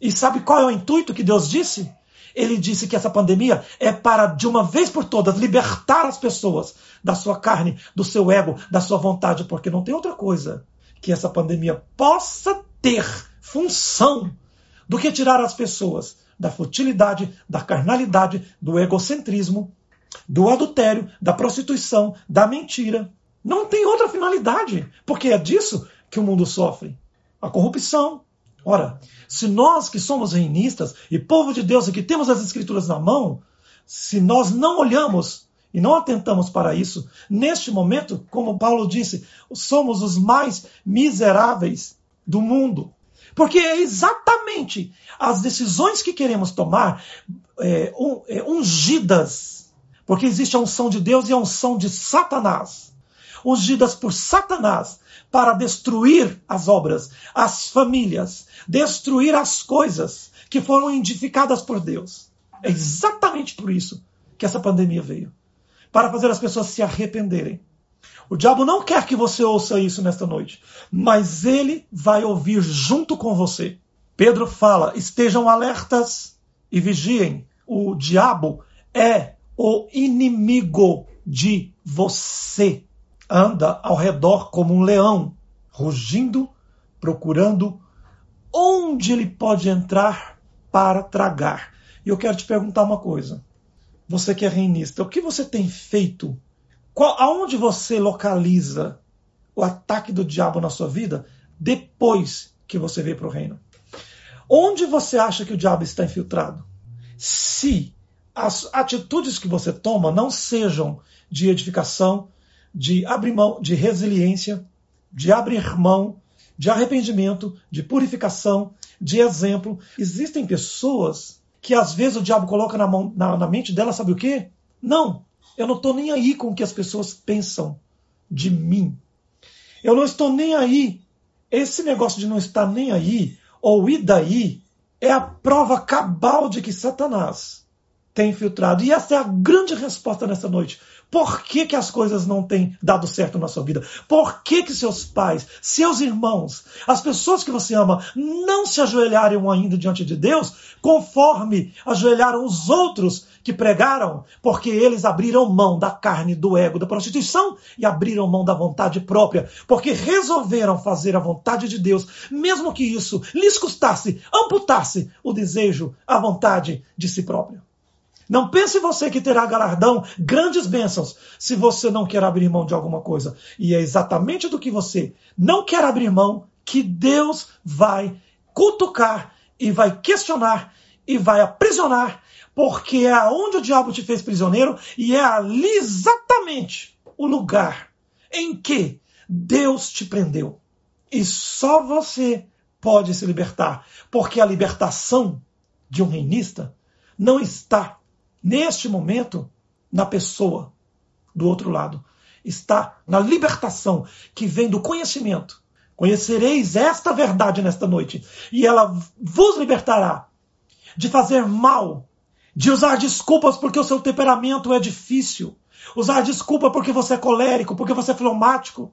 E sabe qual é o intuito que Deus disse? Ele disse que essa pandemia é para, de uma vez por todas, libertar as pessoas da sua carne, do seu ego, da sua vontade, porque não tem outra coisa que essa pandemia possa ter função do que tirar as pessoas da futilidade, da carnalidade, do egocentrismo, do adultério, da prostituição, da mentira. Não tem outra finalidade, porque é disso que o mundo sofre. A corrupção, Ora, se nós que somos reinistas e povo de Deus e que temos as Escrituras na mão, se nós não olhamos e não atentamos para isso, neste momento, como Paulo disse, somos os mais miseráveis do mundo. Porque é exatamente as decisões que queremos tomar é, é, ungidas, porque existe a unção de Deus e a unção de Satanás. Ungidas por Satanás para destruir as obras, as famílias, destruir as coisas que foram edificadas por Deus. É exatamente por isso que essa pandemia veio para fazer as pessoas se arrependerem. O diabo não quer que você ouça isso nesta noite, mas ele vai ouvir junto com você. Pedro fala: estejam alertas e vigiem. O diabo é o inimigo de você anda ao redor como um leão, rugindo, procurando onde ele pode entrar para tragar. E eu quero te perguntar uma coisa. você que é reinista, o que você tem feito? Qual, aonde você localiza o ataque do diabo na sua vida depois que você veio para o reino? Onde você acha que o diabo está infiltrado? Se as atitudes que você toma não sejam de edificação, de abrir mão, de resiliência, de abrir mão, de arrependimento, de purificação, de exemplo. Existem pessoas que às vezes o diabo coloca na, mão, na, na mente dela, sabe o quê? Não, eu não estou nem aí com o que as pessoas pensam de mim. Eu não estou nem aí. Esse negócio de não estar nem aí, ou ir daí, é a prova cabal de que Satanás tem infiltrado. E essa é a grande resposta nessa noite. Por que, que as coisas não têm dado certo na sua vida? Por que, que seus pais, seus irmãos, as pessoas que você ama não se ajoelharam ainda diante de Deus conforme ajoelharam os outros que pregaram? Porque eles abriram mão da carne, do ego, da prostituição e abriram mão da vontade própria. Porque resolveram fazer a vontade de Deus, mesmo que isso lhes custasse, amputasse o desejo, a vontade de si próprio. Não pense você que terá galardão, grandes bênçãos, se você não quer abrir mão de alguma coisa. E é exatamente do que você não quer abrir mão que Deus vai cutucar e vai questionar e vai aprisionar, porque é aonde o diabo te fez prisioneiro e é ali exatamente o lugar em que Deus te prendeu. E só você pode se libertar, porque a libertação de um reinista não está neste momento, na pessoa do outro lado. Está na libertação que vem do conhecimento. Conhecereis esta verdade nesta noite, e ela vos libertará de fazer mal, de usar desculpas porque o seu temperamento é difícil, usar desculpa porque você é colérico, porque você é fleumático,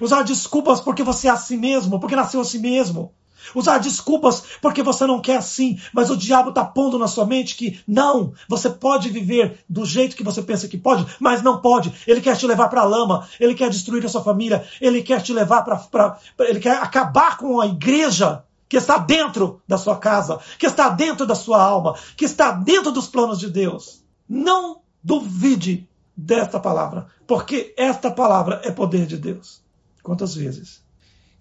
usar desculpas porque você é assim mesmo, porque nasceu assim mesmo usar desculpas porque você não quer assim, mas o diabo está pondo na sua mente que não, você pode viver do jeito que você pensa que pode, mas não pode. Ele quer te levar para a lama, ele quer destruir a sua família, ele quer te levar para. Ele quer acabar com a igreja que está dentro da sua casa, que está dentro da sua alma, que está dentro dos planos de Deus. Não duvide desta palavra, porque esta palavra é poder de Deus. Quantas vezes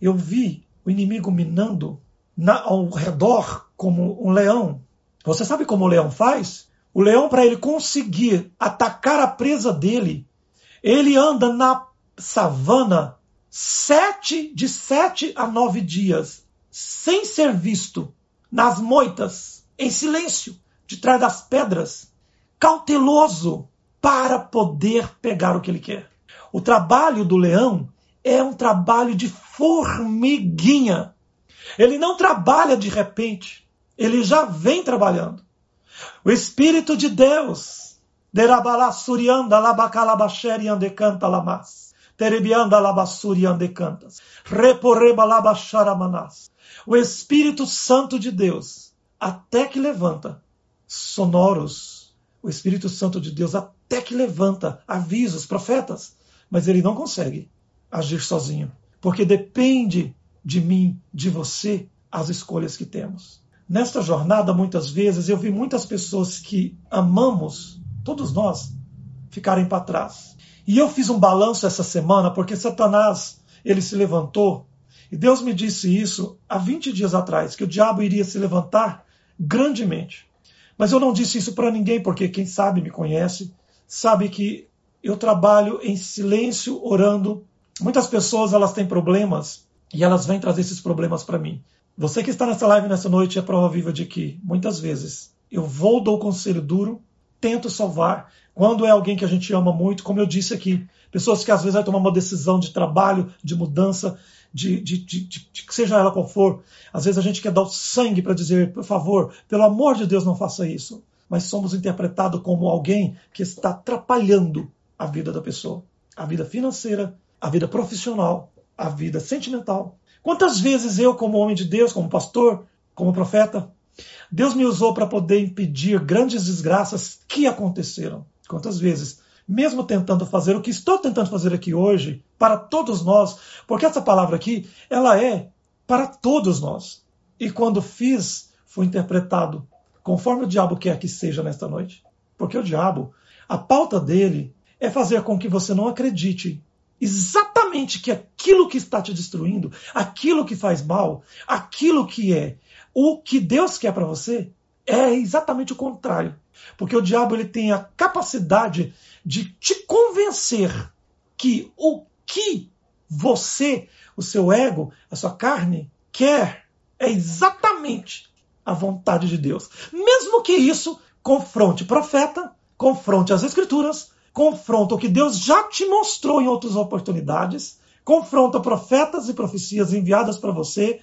eu vi o inimigo minando na, ao redor como um leão. Você sabe como o leão faz? O leão, para ele conseguir atacar a presa dele, ele anda na savana sete, de sete a nove dias, sem ser visto, nas moitas, em silêncio, de trás das pedras, cauteloso, para poder pegar o que ele quer. O trabalho do leão é um trabalho de formiguinha. Ele não trabalha de repente, ele já vem trabalhando. O Espírito de Deus, derabalassurianda labacalabaxeri andecanta lamas, terebianda andecantas, reporreba labaxaramanas. O Espírito Santo de Deus, até que levanta sonoros, o Espírito Santo de Deus até que levanta avisos, profetas, mas ele não consegue agir sozinho, porque depende de mim, de você, as escolhas que temos. Nesta jornada, muitas vezes, eu vi muitas pessoas que amamos, todos nós, ficarem para trás. E eu fiz um balanço essa semana, porque Satanás, ele se levantou, e Deus me disse isso há 20 dias atrás, que o diabo iria se levantar grandemente. Mas eu não disse isso para ninguém, porque quem sabe me conhece, sabe que eu trabalho em silêncio, orando, Muitas pessoas elas têm problemas e elas vêm trazer esses problemas para mim. Você que está nessa live nessa noite é prova viva de que muitas vezes eu vou dou conselho duro, tento salvar. Quando é alguém que a gente ama muito, como eu disse aqui, pessoas que às vezes vai tomar uma decisão de trabalho, de mudança, de, de, de, de, seja ela qual for. Às vezes a gente quer dar o sangue para dizer, por favor, pelo amor de Deus, não faça isso. Mas somos interpretados como alguém que está atrapalhando a vida da pessoa, a vida financeira, a vida profissional, a vida sentimental. Quantas vezes eu, como homem de Deus, como pastor, como profeta, Deus me usou para poder impedir grandes desgraças que aconteceram. Quantas vezes, mesmo tentando fazer o que estou tentando fazer aqui hoje, para todos nós, porque essa palavra aqui, ela é para todos nós. E quando fiz, foi interpretado conforme o diabo quer que seja nesta noite. Porque o diabo, a pauta dele é fazer com que você não acredite exatamente que aquilo que está te destruindo, aquilo que faz mal, aquilo que é o que Deus quer para você, é exatamente o contrário. Porque o diabo ele tem a capacidade de te convencer que o que você, o seu ego, a sua carne quer é exatamente a vontade de Deus. Mesmo que isso confronte profeta, confronte as escrituras, confronta o que Deus já te mostrou em outras oportunidades, confronta profetas e profecias enviadas para você,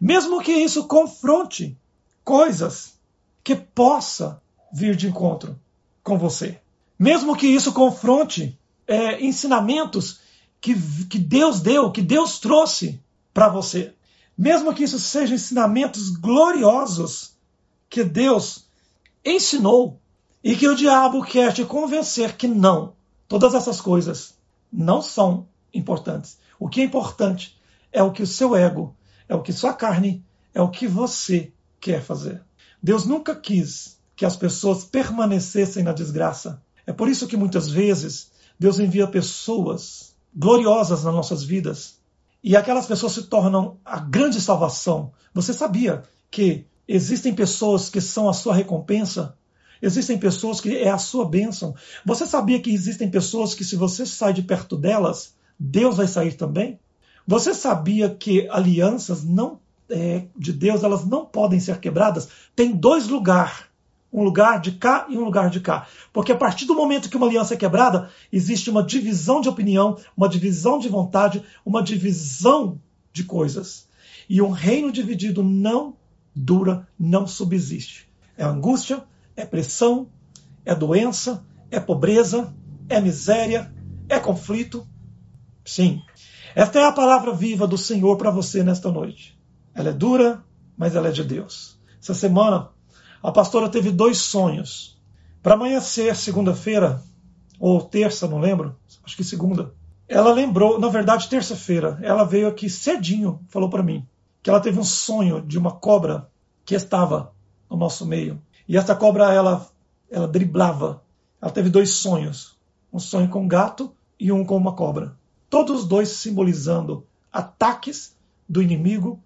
mesmo que isso confronte coisas que possa vir de encontro com você. Mesmo que isso confronte é, ensinamentos que, que Deus deu, que Deus trouxe para você. Mesmo que isso sejam ensinamentos gloriosos que Deus ensinou e que o diabo quer te convencer que não, todas essas coisas não são importantes. O que é importante é o que o seu ego, é o que sua carne, é o que você quer fazer. Deus nunca quis que as pessoas permanecessem na desgraça. É por isso que muitas vezes Deus envia pessoas gloriosas nas nossas vidas e aquelas pessoas se tornam a grande salvação. Você sabia que existem pessoas que são a sua recompensa? Existem pessoas que é a sua bênção. Você sabia que existem pessoas que, se você sai de perto delas, Deus vai sair também? Você sabia que alianças não é, de Deus elas não podem ser quebradas? Tem dois lugares um lugar de cá e um lugar de cá. Porque a partir do momento que uma aliança é quebrada, existe uma divisão de opinião, uma divisão de vontade, uma divisão de coisas. E um reino dividido não dura, não subsiste. É angústia, é pressão, é doença, é pobreza, é miséria, é conflito. Sim. Esta é a palavra viva do Senhor para você nesta noite. Ela é dura, mas ela é de Deus. Essa semana a pastora teve dois sonhos. Para amanhecer, segunda-feira, ou terça, não lembro, acho que segunda, ela lembrou, na verdade, terça-feira, ela veio aqui cedinho, falou para mim, que ela teve um sonho de uma cobra que estava no nosso meio. E essa cobra, ela, ela driblava. Ela teve dois sonhos, um sonho com um gato e um com uma cobra. Todos os dois simbolizando ataques do inimigo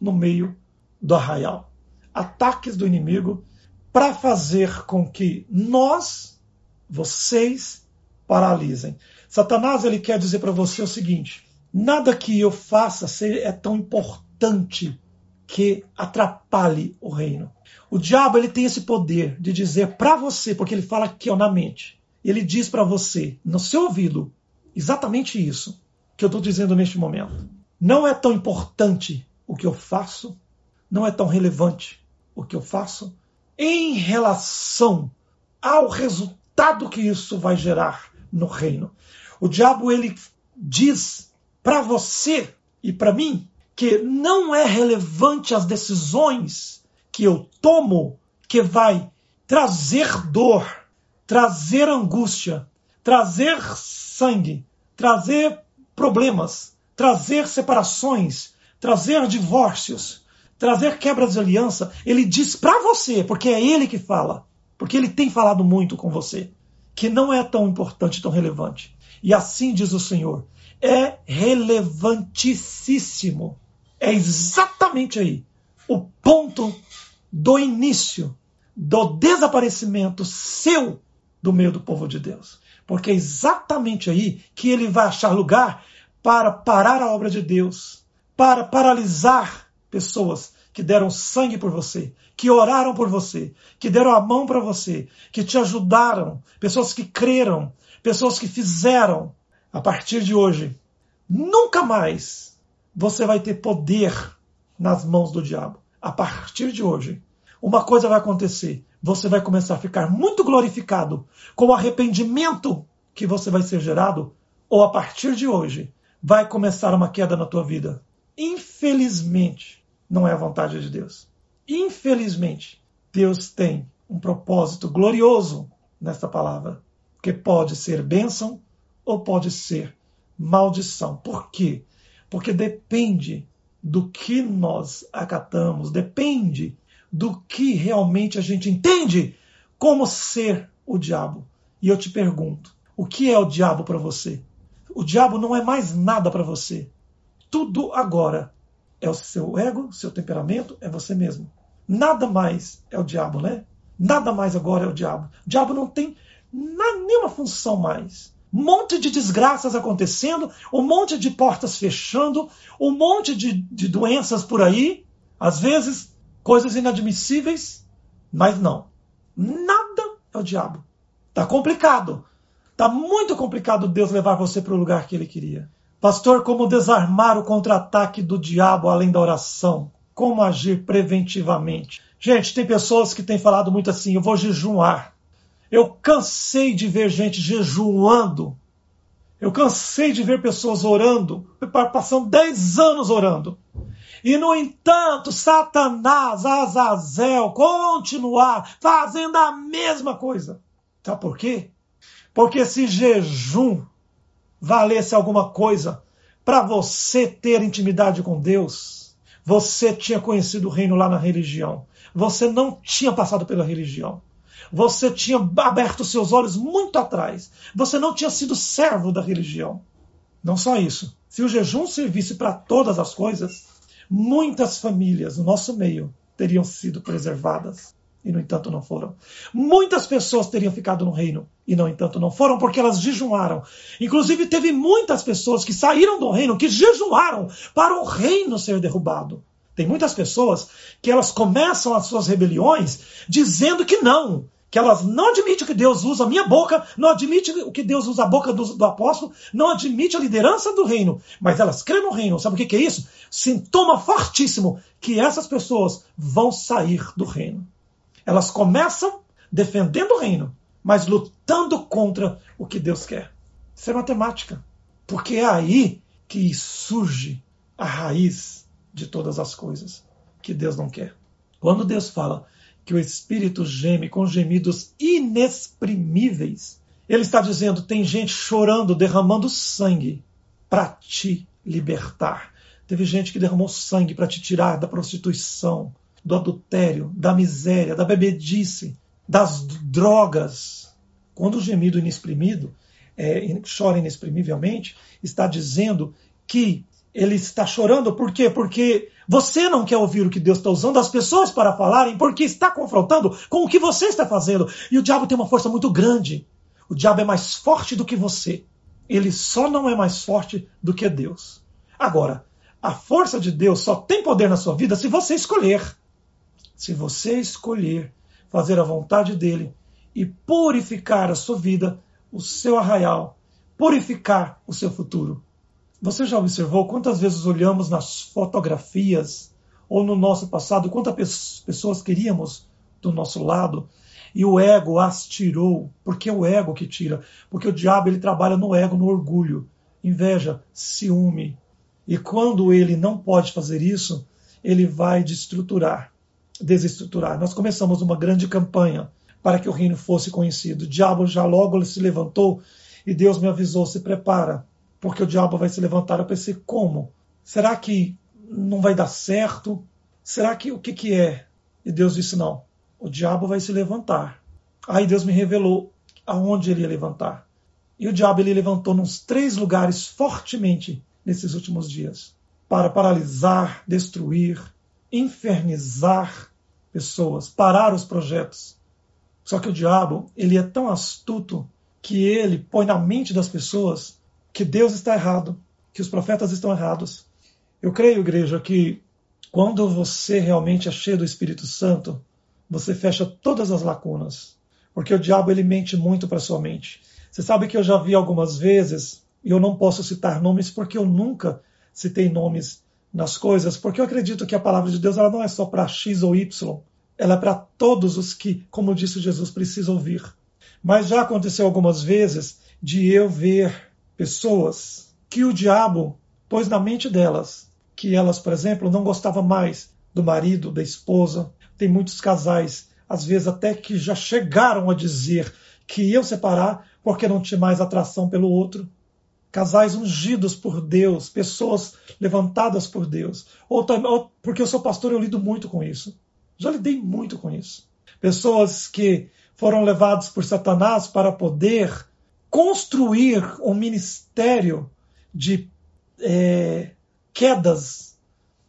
no meio do arraial ataques do inimigo para fazer com que nós, vocês, paralisem. Satanás ele quer dizer para você o seguinte: nada que eu faça é tão importante que atrapalhe o reino. O diabo ele tem esse poder de dizer para você, porque ele fala aqui ó, na mente. Ele diz para você, no seu ouvido, exatamente isso que eu estou dizendo neste momento. Não é tão importante o que eu faço, não é tão relevante o que eu faço em relação ao resultado que isso vai gerar no reino. O diabo ele diz para você e para mim que não é relevante as decisões que eu tomo que vai trazer dor, trazer angústia, trazer sangue, trazer problemas, trazer separações, trazer divórcios trazer quebras de aliança, ele diz para você, porque é ele que fala, porque ele tem falado muito com você, que não é tão importante, tão relevante. E assim diz o Senhor, é relevantíssimo. É exatamente aí o ponto do início do desaparecimento seu do meio do povo de Deus. Porque é exatamente aí que ele vai achar lugar para parar a obra de Deus, para paralisar pessoas que deram sangue por você, que oraram por você, que deram a mão para você, que te ajudaram, pessoas que creram, pessoas que fizeram. A partir de hoje, nunca mais você vai ter poder nas mãos do diabo. A partir de hoje, uma coisa vai acontecer. Você vai começar a ficar muito glorificado com o arrependimento que você vai ser gerado, ou a partir de hoje, vai começar uma queda na tua vida. Infelizmente, não é a vontade de Deus. Infelizmente, Deus tem um propósito glorioso nesta palavra, que pode ser bênção ou pode ser maldição. Por quê? Porque depende do que nós acatamos, depende do que realmente a gente entende como ser o diabo. E eu te pergunto: o que é o diabo para você? O diabo não é mais nada para você. Tudo agora é o seu ego, seu temperamento, é você mesmo. Nada mais é o diabo, né? Nada mais agora é o diabo. O diabo não tem nenhuma função mais. Um monte de desgraças acontecendo, um monte de portas fechando, um monte de, de doenças por aí, às vezes coisas inadmissíveis, mas não. Nada é o diabo. Tá complicado. Tá muito complicado Deus levar você para o lugar que ele queria. Pastor, como desarmar o contra-ataque do diabo além da oração? Como agir preventivamente? Gente, tem pessoas que têm falado muito assim: eu vou jejuar. Eu cansei de ver gente jejuando. Eu cansei de ver pessoas orando, passando 10 anos orando. E, no entanto, Satanás, Azazel, continuar fazendo a mesma coisa. Sabe por quê? Porque se jejum valesse alguma coisa para você ter intimidade com Deus, você tinha conhecido o reino lá na religião. Você não tinha passado pela religião. Você tinha aberto seus olhos muito atrás. Você não tinha sido servo da religião. Não só isso. Se o jejum servisse para todas as coisas, muitas famílias no nosso meio teriam sido preservadas e, no entanto, não foram. Muitas pessoas teriam ficado no reino e, no entanto, não foram porque elas jejuaram. Inclusive, teve muitas pessoas que saíram do reino que jejuaram para o reino ser derrubado. Tem muitas pessoas que elas começam as suas rebeliões dizendo que não, que elas não admitem que Deus usa a minha boca, não admitem que Deus usa a boca do, do apóstolo, não admite a liderança do reino, mas elas creem no reino. Sabe o que, que é isso? Sintoma fortíssimo que essas pessoas vão sair do reino. Elas começam defendendo o reino, mas lutando contra o que Deus quer. Isso é matemática, porque é aí que surge a raiz de todas as coisas que Deus não quer. Quando Deus fala que o Espírito geme com gemidos inexprimíveis, ele está dizendo: tem gente chorando, derramando sangue para te libertar. Teve gente que derramou sangue para te tirar da prostituição, do adultério, da miséria, da bebedice, das drogas. Quando o gemido inexprimido é, chora inexprimivelmente, está dizendo que ele está chorando, por quê? Porque você não quer ouvir o que Deus está usando as pessoas para falarem, porque está confrontando com o que você está fazendo. E o diabo tem uma força muito grande. O diabo é mais forte do que você. Ele só não é mais forte do que Deus. Agora, a força de Deus só tem poder na sua vida se você escolher. Se você escolher fazer a vontade dele e purificar a sua vida, o seu arraial, purificar o seu futuro. Você já observou quantas vezes olhamos nas fotografias ou no nosso passado quantas pessoas queríamos do nosso lado e o ego as tirou? Porque é o ego que tira. Porque o diabo ele trabalha no ego, no orgulho, inveja, ciúme. E quando ele não pode fazer isso, ele vai destruturar, desestruturar. Nós começamos uma grande campanha para que o reino fosse conhecido. O diabo já logo se levantou e Deus me avisou: se prepara, porque o diabo vai se levantar. Eu pensei, como? Será que não vai dar certo? Será que o que, que é? E Deus disse, não, o diabo vai se levantar. Aí Deus me revelou aonde ele ia levantar. E o diabo ele levantou nos três lugares fortemente nesses últimos dias para paralisar, destruir, infernizar pessoas, parar os projetos. Só que o diabo, ele é tão astuto que ele põe na mente das pessoas que Deus está errado, que os profetas estão errados. Eu creio, igreja, que quando você realmente é cheio do Espírito Santo, você fecha todas as lacunas, porque o diabo ele mente muito para sua mente. Você sabe que eu já vi algumas vezes, e eu não posso citar nomes porque eu nunca citei nomes nas coisas, porque eu acredito que a palavra de Deus ela não é só para X ou Y, ela é para todos os que, como disse Jesus, precisam ouvir. Mas já aconteceu algumas vezes de eu ver pessoas que o diabo pôs na mente delas que elas, por exemplo, não gostavam mais do marido, da esposa. Tem muitos casais, às vezes até que já chegaram a dizer que iam separar porque não tinha mais atração pelo outro. Casais ungidos por Deus, pessoas levantadas por Deus. Ou, ou porque eu sou pastor, eu lido muito com isso. Já lidei muito com isso. Pessoas que foram levados por Satanás para poder construir um ministério de é, quedas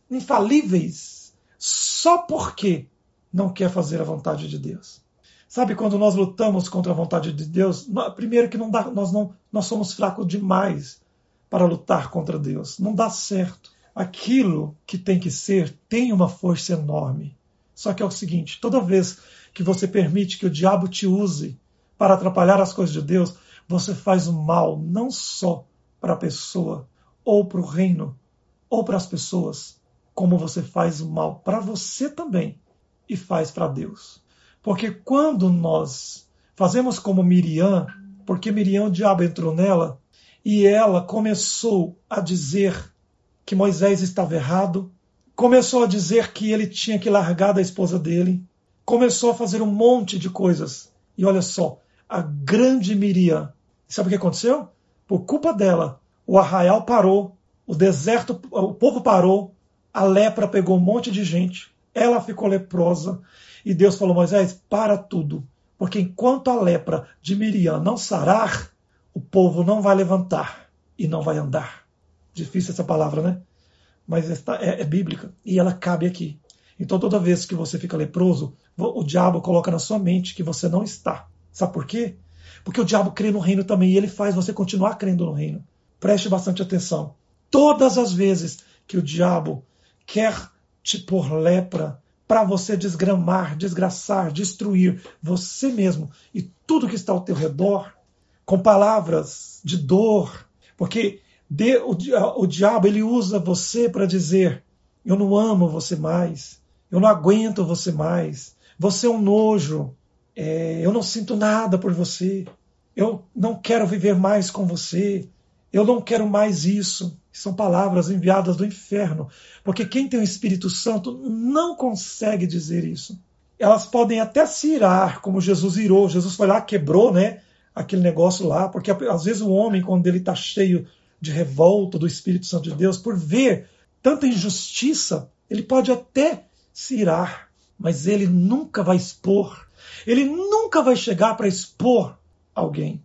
infalíveis só porque não quer fazer a vontade de Deus. Sabe quando nós lutamos contra a vontade de Deus? Primeiro que não dá, nós não nós somos fracos demais para lutar contra Deus. Não dá certo. Aquilo que tem que ser tem uma força enorme. Só que é o seguinte: toda vez que você permite que o diabo te use para atrapalhar as coisas de Deus, você faz o mal não só para a pessoa, ou para o reino, ou para as pessoas, como você faz o mal para você também e faz para Deus. Porque quando nós fazemos como Miriam, porque Miriam, o diabo entrou nela, e ela começou a dizer que Moisés estava errado, começou a dizer que ele tinha que largar da esposa dele, começou a fazer um monte de coisas. E olha só, a grande Miriam, sabe o que aconteceu? Por culpa dela, o arraial parou, o deserto, o povo parou, a lepra pegou um monte de gente, ela ficou leprosa, e Deus falou: Moisés, para tudo, porque enquanto a lepra de Miriam não sarar, o povo não vai levantar e não vai andar. Difícil essa palavra, né? Mas esta é, é bíblica e ela cabe aqui. Então, toda vez que você fica leproso, o diabo coloca na sua mente que você não está. Sabe por quê? Porque o diabo crê no reino também e ele faz você continuar crendo no reino. Preste bastante atenção. Todas as vezes que o diabo quer te pôr lepra para você desgramar, desgraçar, destruir você mesmo e tudo que está ao teu redor, com palavras de dor, porque de, o, o diabo ele usa você para dizer: eu não amo você mais, eu não aguento você mais, você é um nojo, é, eu não sinto nada por você, eu não quero viver mais com você, eu não quero mais isso. São palavras enviadas do inferno, porque quem tem o Espírito Santo não consegue dizer isso. Elas podem até se irar, como Jesus irou. Jesus foi lá, quebrou, né? aquele negócio lá, porque às vezes o homem, quando ele está cheio de revolta do Espírito Santo de Deus, por ver tanta injustiça, ele pode até se irar, mas ele nunca vai expor, ele nunca vai chegar para expor alguém,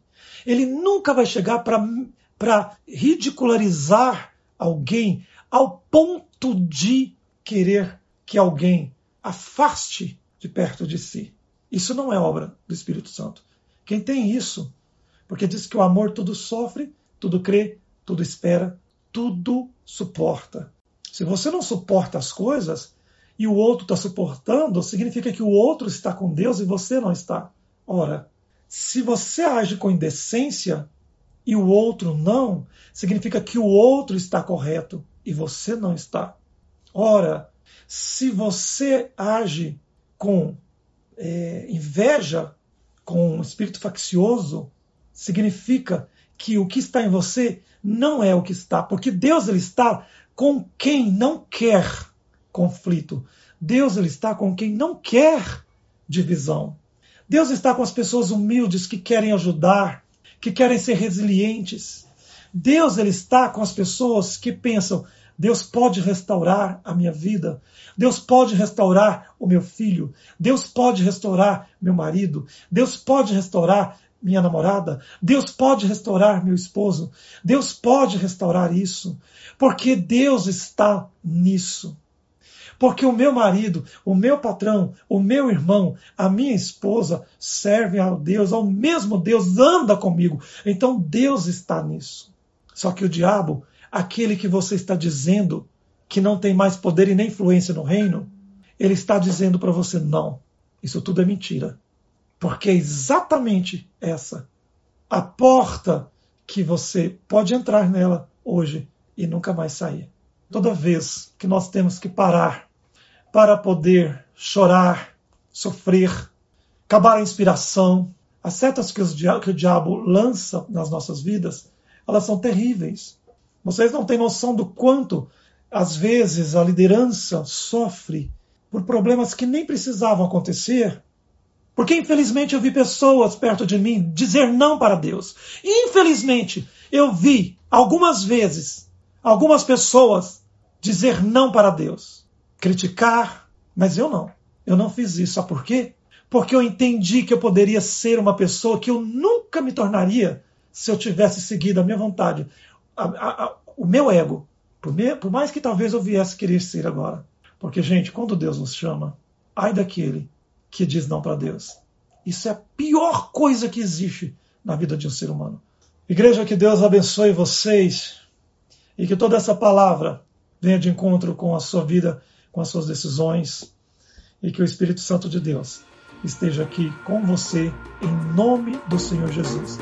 ele nunca vai chegar para ridicularizar alguém ao ponto de querer que alguém afaste de perto de si. Isso não é obra do Espírito Santo. Quem tem isso? Porque diz que o amor tudo sofre, tudo crê, tudo espera, tudo suporta. Se você não suporta as coisas e o outro está suportando, significa que o outro está com Deus e você não está. Ora, se você age com indecência e o outro não, significa que o outro está correto e você não está. Ora, se você age com é, inveja com um espírito faccioso, significa que o que está em você não é o que está, porque Deus ele está com quem não quer conflito. Deus ele está com quem não quer divisão. Deus está com as pessoas humildes que querem ajudar, que querem ser resilientes. Deus ele está com as pessoas que pensam: Deus pode restaurar a minha vida. Deus pode restaurar o meu filho. Deus pode restaurar meu marido. Deus pode restaurar minha namorada. Deus pode restaurar meu esposo. Deus pode restaurar isso. Porque Deus está nisso. Porque o meu marido, o meu patrão, o meu irmão, a minha esposa servem ao Deus, ao mesmo Deus, anda comigo. Então Deus está nisso. Só que o diabo aquele que você está dizendo que não tem mais poder e nem influência no reino, ele está dizendo para você: não, isso tudo é mentira. Porque é exatamente essa a porta que você pode entrar nela hoje e nunca mais sair. Toda vez que nós temos que parar para poder chorar, sofrer, acabar a inspiração, as setas que, que o diabo lança nas nossas vidas, elas são terríveis. Vocês não têm noção do quanto, às vezes, a liderança sofre por problemas que nem precisavam acontecer. Porque, infelizmente, eu vi pessoas perto de mim dizer não para Deus. Infelizmente, eu vi, algumas vezes, algumas pessoas dizer não para Deus. Criticar, mas eu não. Eu não fiz isso. Sabe por quê? porque eu entendi que eu poderia ser uma pessoa que eu nunca me tornaria se eu tivesse seguido a minha vontade, a, a, a, o meu ego, por, me, por mais que talvez eu viesse querer ser agora. Porque, gente, quando Deus nos chama, ai daquele que diz não para Deus. Isso é a pior coisa que existe na vida de um ser humano. Igreja, que Deus abençoe vocês e que toda essa palavra venha de encontro com a sua vida, com as suas decisões e que o Espírito Santo de Deus esteja aqui com você em nome do Senhor Jesus.